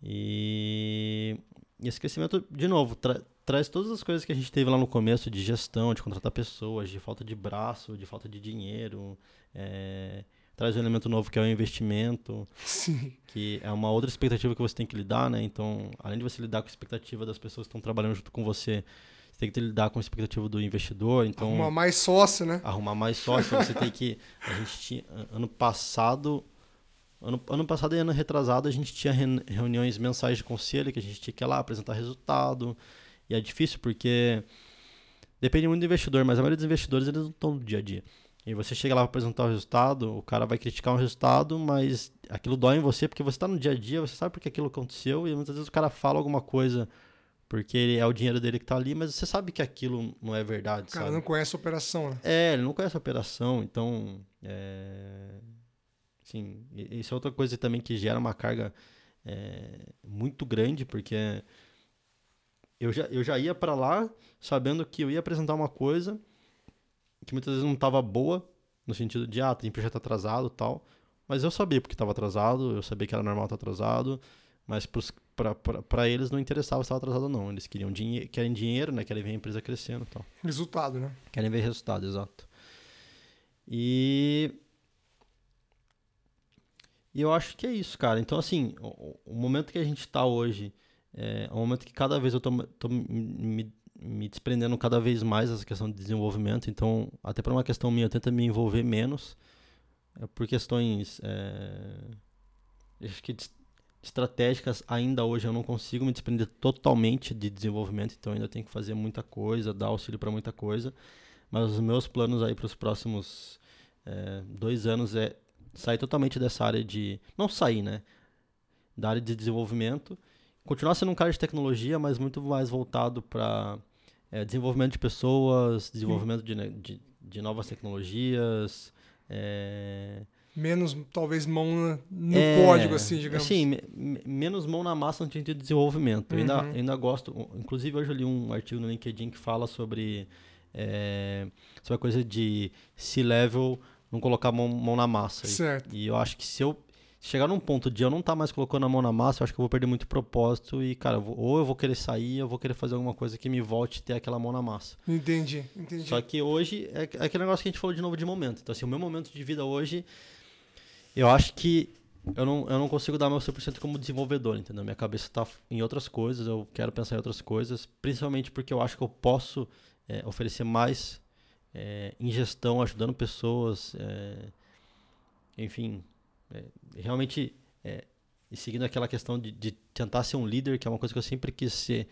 E, e esse crescimento, de novo, tra- traz todas as coisas que a gente teve lá no começo de gestão, de contratar pessoas, de falta de braço, de falta de dinheiro. é, traz um elemento novo que é o investimento, Sim. que é uma outra expectativa que você tem que lidar, né? Então, além de você lidar com a expectativa das pessoas que estão trabalhando junto com você, você tem que lidar com a expectativa do investidor. Então, Uma mais sócio, né? arrumar mais sócio, você tem que. A gente tinha. Ano passado. Ano, ano passado e ano retrasado, a gente tinha reun- reuniões mensais de conselho que a gente tinha que ir lá apresentar resultado. E é difícil porque. Depende muito do investidor, mas a maioria dos investidores eles não estão no dia a dia. E você chega lá para apresentar o resultado, o cara vai criticar um resultado, mas aquilo dói em você porque você está no dia a dia, você sabe porque aquilo aconteceu, e muitas vezes o cara fala alguma coisa porque ele- é o dinheiro dele que está ali, mas você sabe que aquilo não é verdade, O cara sabe? não conhece a operação, né? É, ele não conhece a operação, então. É... Sim, isso é outra coisa também que gera uma carga é, muito grande, porque eu já, eu já ia para lá sabendo que eu ia apresentar uma coisa que muitas vezes não estava boa, no sentido de, ah, tem projeto atrasado e tal, mas eu sabia porque estava atrasado, eu sabia que era normal estar atrasado, mas para eles não interessava se estava atrasado ou não, eles queriam dinhe querem dinheiro, né, querem ver a empresa crescendo e tal. Resultado, né? Querem ver resultado, exato. E. E eu acho que é isso, cara. Então, assim, o, o momento que a gente tá hoje é um momento que cada vez eu tô, tô me, me desprendendo cada vez mais dessa questão de desenvolvimento. Então, até por uma questão minha, eu tento me envolver menos é, por questões. É, acho que estratégicas ainda hoje eu não consigo me desprender totalmente de desenvolvimento, então ainda tenho que fazer muita coisa, dar auxílio para muita coisa. Mas os meus planos aí para os próximos é, dois anos é sair totalmente dessa área de. Não sair, né? Da área de desenvolvimento. Continuar sendo um cara de tecnologia, mas muito mais voltado para desenvolvimento de pessoas, desenvolvimento de, ne- de, de novas tecnologias, é, Menos, talvez, mão no é, código, assim, digamos. Sim, me, menos mão na massa no sentido de desenvolvimento. Uhum. Eu, ainda, uhum. ainda gosto. Inclusive, hoje eu li um artigo no LinkedIn que fala sobre, é, sobre a coisa de C-level não colocar mão, mão na massa. Certo. E, e eu acho que se eu chegar num ponto de eu não estar tá mais colocando a mão na massa, eu acho que eu vou perder muito propósito e, cara, eu vou, ou eu vou querer sair, ou eu vou querer fazer alguma coisa que me volte a ter aquela mão na massa. Entendi, entendi. Só que hoje é, é aquele negócio que a gente falou de novo de momento. Então, assim, o meu momento de vida hoje, eu acho que eu não, eu não consigo dar meu 100% como desenvolvedor, entendeu? Minha cabeça está em outras coisas, eu quero pensar em outras coisas, principalmente porque eu acho que eu posso é, oferecer mais é, em gestão, ajudando pessoas, é, enfim, é, realmente é, seguindo aquela questão de, de, tentar ser um líder, que é uma coisa que eu sempre quis ser.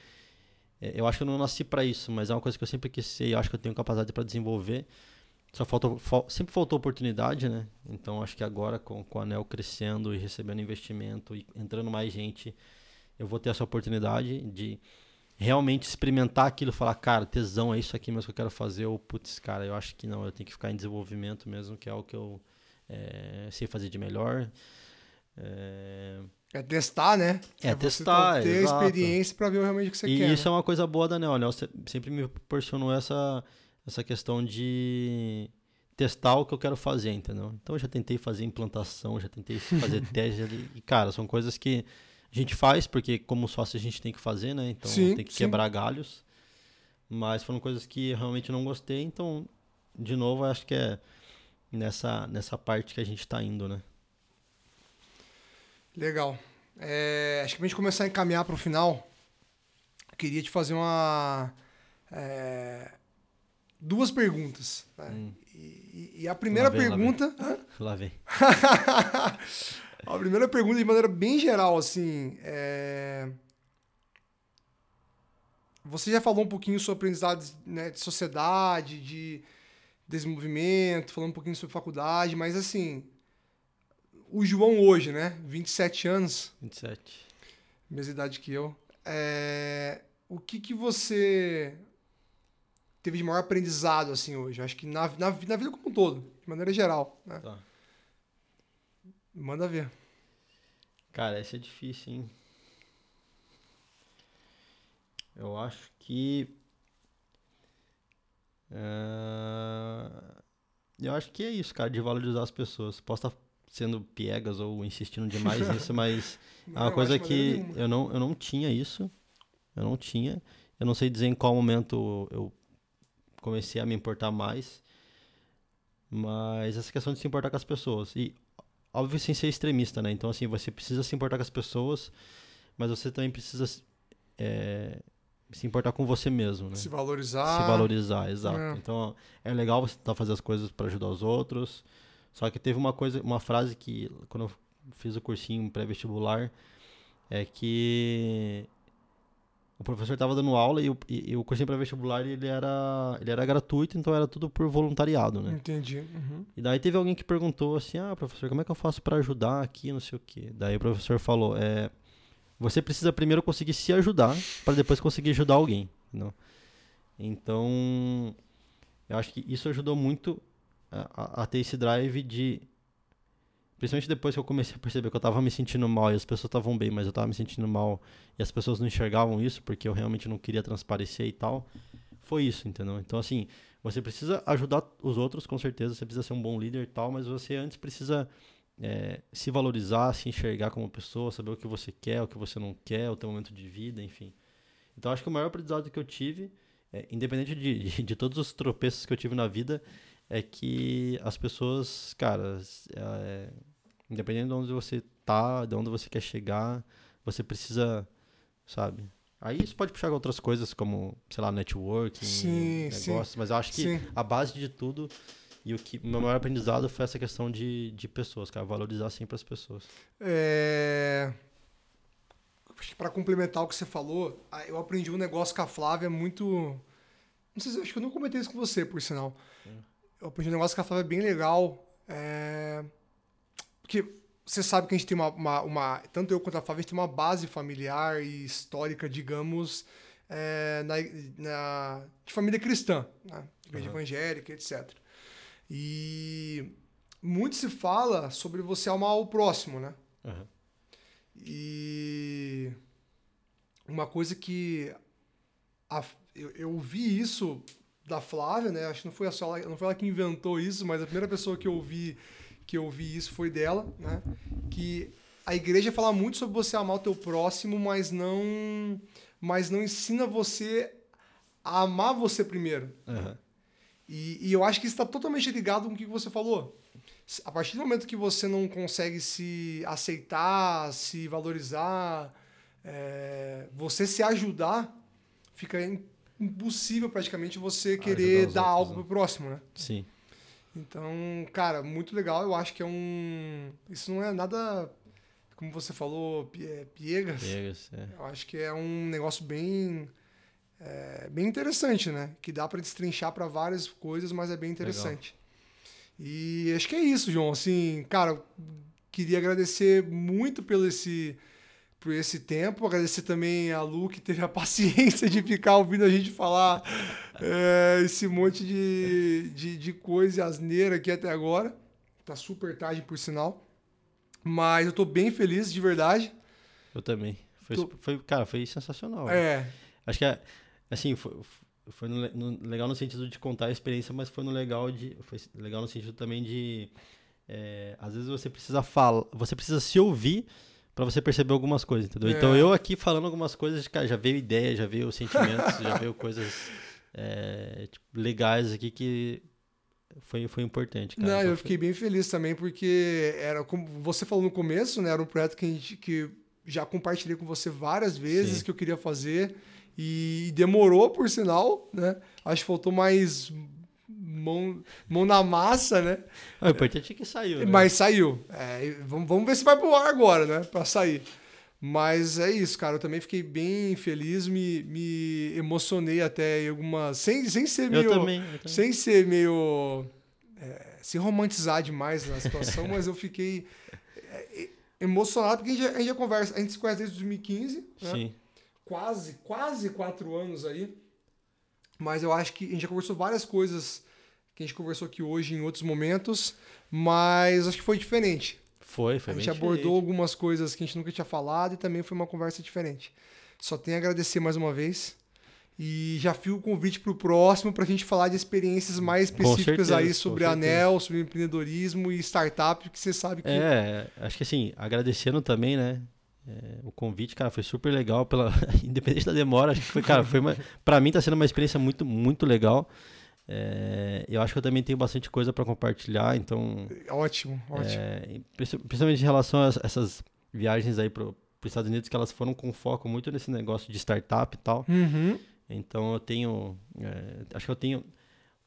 É, eu acho que eu não nasci para isso, mas é uma coisa que eu sempre quis ser e acho que eu tenho capacidade para desenvolver. Só faltou, fal, sempre faltou oportunidade, né? Então acho que agora com, com a ANEL crescendo e recebendo investimento e entrando mais gente, eu vou ter essa oportunidade de realmente experimentar aquilo, falar, cara, tesão, é isso aqui mesmo que eu quero fazer, ou putz, cara, eu acho que não, eu tenho que ficar em desenvolvimento mesmo, que é o que eu é, sei fazer de melhor. É, é testar, né? É, é testar, ter exato. experiência para ver realmente o que você e quer. E isso né? é uma coisa boa da Neo. A Neo sempre me proporcionou essa, essa questão de testar o que eu quero fazer, entendeu? Então eu já tentei fazer implantação, já tentei fazer teste. E, cara, são coisas que a gente faz, porque como sócio a gente tem que fazer, né? Então sim, tem que sim. quebrar galhos. Mas foram coisas que realmente não gostei, então, de novo, acho que é nessa, nessa parte que a gente está indo, né? Legal. É, acho que pra gente começar a encaminhar para o final, queria te fazer uma. É, duas perguntas. Né? Hum. E, e, a primeira vem, pergunta. Lá vem. a primeira pergunta, de maneira bem geral, assim. É... Você já falou um pouquinho sobre aprendizado né, de sociedade, de desenvolvimento, falando um pouquinho sobre faculdade, mas assim, o João hoje, né? 27 anos. 27. Mesma idade que eu. É... O que que você teve de maior aprendizado, assim, hoje? Acho que na, na, na vida como um todo, de maneira geral, né? Tá. Manda ver. Cara, esse é difícil, hein? Eu acho que Uh, eu acho que é isso, cara, de valorizar as pessoas. Posso estar sendo piegas ou insistindo demais nisso, mas não, é uma coisa que eu não, eu não tinha isso. Eu não tinha. Eu não sei dizer em qual momento eu comecei a me importar mais. Mas essa questão de se importar com as pessoas. E, óbvio, sem ser extremista, né? Então, assim, você precisa se importar com as pessoas, mas você também precisa é, se importar com você mesmo, né? Se valorizar. Se valorizar, exato. É. Então, é legal você tentar fazer as coisas para ajudar os outros. Só que teve uma coisa, uma frase que quando eu fiz o cursinho pré-vestibular é que o professor estava dando aula e o, e, e o cursinho pré-vestibular ele era, ele era gratuito, então era tudo por voluntariado, né? Entendi. Uhum. E daí teve alguém que perguntou assim: "Ah, professor, como é que eu faço para ajudar aqui, não sei o quê?". Daí o professor falou: "É, você precisa primeiro conseguir se ajudar para depois conseguir ajudar alguém. Não? Então, eu acho que isso ajudou muito a, a, ter esse drive de. Principalmente depois que eu comecei a perceber que eu estava me sentindo mal e as pessoas estavam bem, mas eu estava me sentindo mal e as pessoas não enxergavam isso porque eu realmente não queria transparecer e tal. Foi isso, entendeu? Então, assim, você precisa ajudar os outros, com certeza, você precisa ser um bom líder e tal, mas você antes precisa é, se valorizar, se enxergar como pessoa, saber o que você quer, o que você não quer, o teu momento de vida, enfim. Então acho que o maior aprendizado que eu tive, é, independente de, de, de, todos os tropeços que eu tive na vida, é que as pessoas, cara, é, independente de onde você tá, de onde você quer chegar, você precisa, sabe? Aí isso pode puxar outras coisas como, sei lá, networking, sim, negócios, sim, mas eu acho que sim. a base de tudo e o que meu maior aprendizado foi essa questão de, de pessoas, cara, valorizar sempre as pessoas. É... Para complementar o que você falou, eu aprendi um negócio com a Flávia muito. Não sei se acho que eu não comentei isso com você, por sinal. Hum. Eu aprendi um negócio com a Flávia bem legal. É... Porque você sabe que a gente tem uma, uma, uma, Tanto eu quanto a Flávia, a gente tem uma base familiar e histórica, digamos, é, na, na, de família cristã, né? igreja uhum. evangélica, etc. E muito se fala sobre você amar o próximo, né? Aham. E uma coisa que a- eu, eu vi isso da Flávia, né? Acho que não foi, a só ela, não foi ela que inventou isso, mas a primeira pessoa que eu vi que eu vi isso foi dela, né? Que a igreja fala muito sobre você amar o teu próximo, mas não mas não ensina você a amar você primeiro. Aham. E, e eu acho que isso está totalmente ligado com o que você falou. A partir do momento que você não consegue se aceitar, se valorizar, é, você se ajudar, fica im- impossível praticamente você querer dar outros, algo né? pro próximo, né? Sim. Então, cara, muito legal. Eu acho que é um. Isso não é nada, como você falou, pie- piegas. Pegas, é. Eu acho que é um negócio bem é, bem interessante, né? Que dá para destrinchar para várias coisas, mas é bem interessante. E acho que é isso, João. Assim, cara, queria agradecer muito pelo esse por esse tempo, agradecer também a Lu que teve a paciência de ficar ouvindo a gente falar é, esse monte de, de, de coisa e asneira aqui até agora. Tá super tarde, por sinal. Mas eu tô bem feliz, de verdade. Eu também. Foi, Tu- foi, cara, foi sensacional. É, Acho que, é, assim, foi, foi no no- legal no sentido de contar a experiência, mas foi no legal de, foi legal no sentido também de, é, às vezes você precisa falar, você precisa se ouvir pra você perceber algumas coisas, entendeu? Então É. eu aqui falando algumas coisas, cara, já veio ideia, já veio sentimentos, já veio coisas é, tipo, legais aqui que foi, foi importante, cara. Não, Então eu foi- fiquei bem feliz também, porque era como você falou no começo, né? Era um projeto que, a gente, que já compartilhei com você várias vezes Sim. que eu queria fazer. E demorou, por sinal, né? Acho que faltou mais mão, mão na massa, né? Ah, o importante é que saiu, né? Mas saiu. É, vamos, vamos ver se vai pro ar agora, né? Pra sair. Mas é isso, cara. Eu também fiquei bem feliz, me, me emocionei até em algumas. Sem, sem ser eu meio. também, eu também. Sem ser meio. é, se romantizar demais na situação, mas eu fiquei é, emocionado, porque a gente, já- a gente já conversa. A gente se conhece desde 2015, né? Sim. Quase, quase quatro anos aí. Mas eu acho que a gente já conversou várias coisas que a gente conversou aqui hoje em outros momentos, mas acho que foi diferente. Foi, foi a gente abordou diferente. algumas coisas que a gente nunca tinha falado e também foi uma conversa diferente. Só tenho a agradecer mais uma vez. E já fico o convite para o próximo para a gente falar de experiências mais específicas certeza, aí sobre anel, sobre empreendedorismo e startup, que você sabe que É, acho que assim, agradecendo também, né? É, o convite, cara, foi super legal pela independente da demora, acho que foi, cara, foi uma, para mim tá sendo uma experiência muito muito legal. É, eu acho que eu também tenho bastante coisa para compartilhar, então, ótimo, ótimo. é, princi- principalmente em relação a essas viagens aí pro, os Estados Unidos, que elas foram com foco muito nesse negócio de startup e tal. Uhum. Então eu tenho, é, acho que eu tenho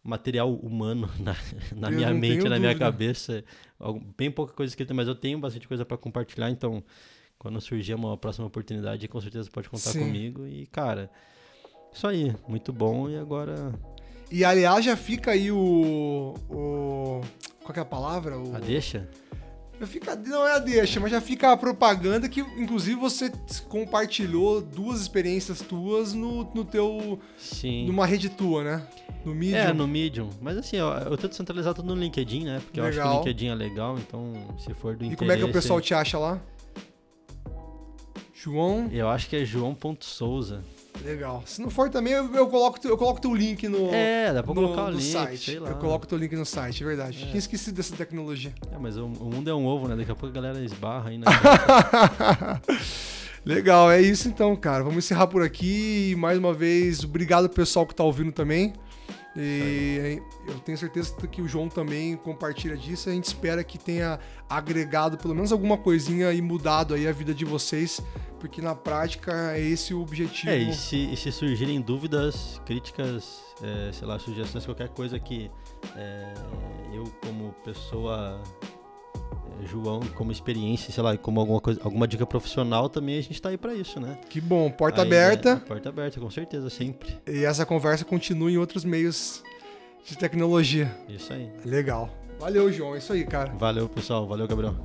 material humano na, na minha mente, na minha dúvida. cabeça, Algum- bem pouca coisa escrita, mas eu tenho bastante coisa para compartilhar, então quando surgir uma próxima oportunidade, com certeza pode contar Sim. comigo e cara, isso aí, muito bom e agora E aliás, já fica aí o. o qual que é a palavra? O, a deixa. já fica, não é a deixa, mas já fica a propaganda que, inclusive, você compartilhou duas experiências tuas no, no teu. Sim. numa rede tua, né? No Medium. É, no Medium. Mas assim, ó, eu tento centralizar tudo no LinkedIn, né? Porque eu acho que Legal. o LinkedIn é legal, então se for do E interesse... como é que o pessoal te acha lá? João, Eu acho que é joão.souza. legal. Se não for também, eu, eu coloco eu coloco teu link no, É, dá pra no, colocar o link, site. Eu coloco teu link no site, é verdade. É. Tinha esquecido dessa tecnologia. É, mas o, o mundo é um ovo, né? Daqui a pouco a galera esbarra aí, né? Legal, é isso então, cara. Vamos encerrar por aqui. Mais uma vez, obrigado pessoal que tá ouvindo também. E eu tenho certeza que o João também compartilha disso. A gente espera que tenha agregado pelo menos alguma coisinha e mudado aí a vida de vocês, porque na prática é esse o objetivo. É, e se, e se surgirem dúvidas, críticas, é, sei lá, sugestões, qualquer coisa que é, eu como pessoa, João, como experiência, sei lá, como alguma coisa, alguma dica profissional também, a gente tá aí pra isso, né? Que bom, porta Aí, aberta. né, porta aberta, com certeza, sempre. E essa conversa continua em outros meios de tecnologia. Isso aí. Legal. Valeu, João. É isso aí, cara. Valeu, pessoal. Valeu, Gabriel.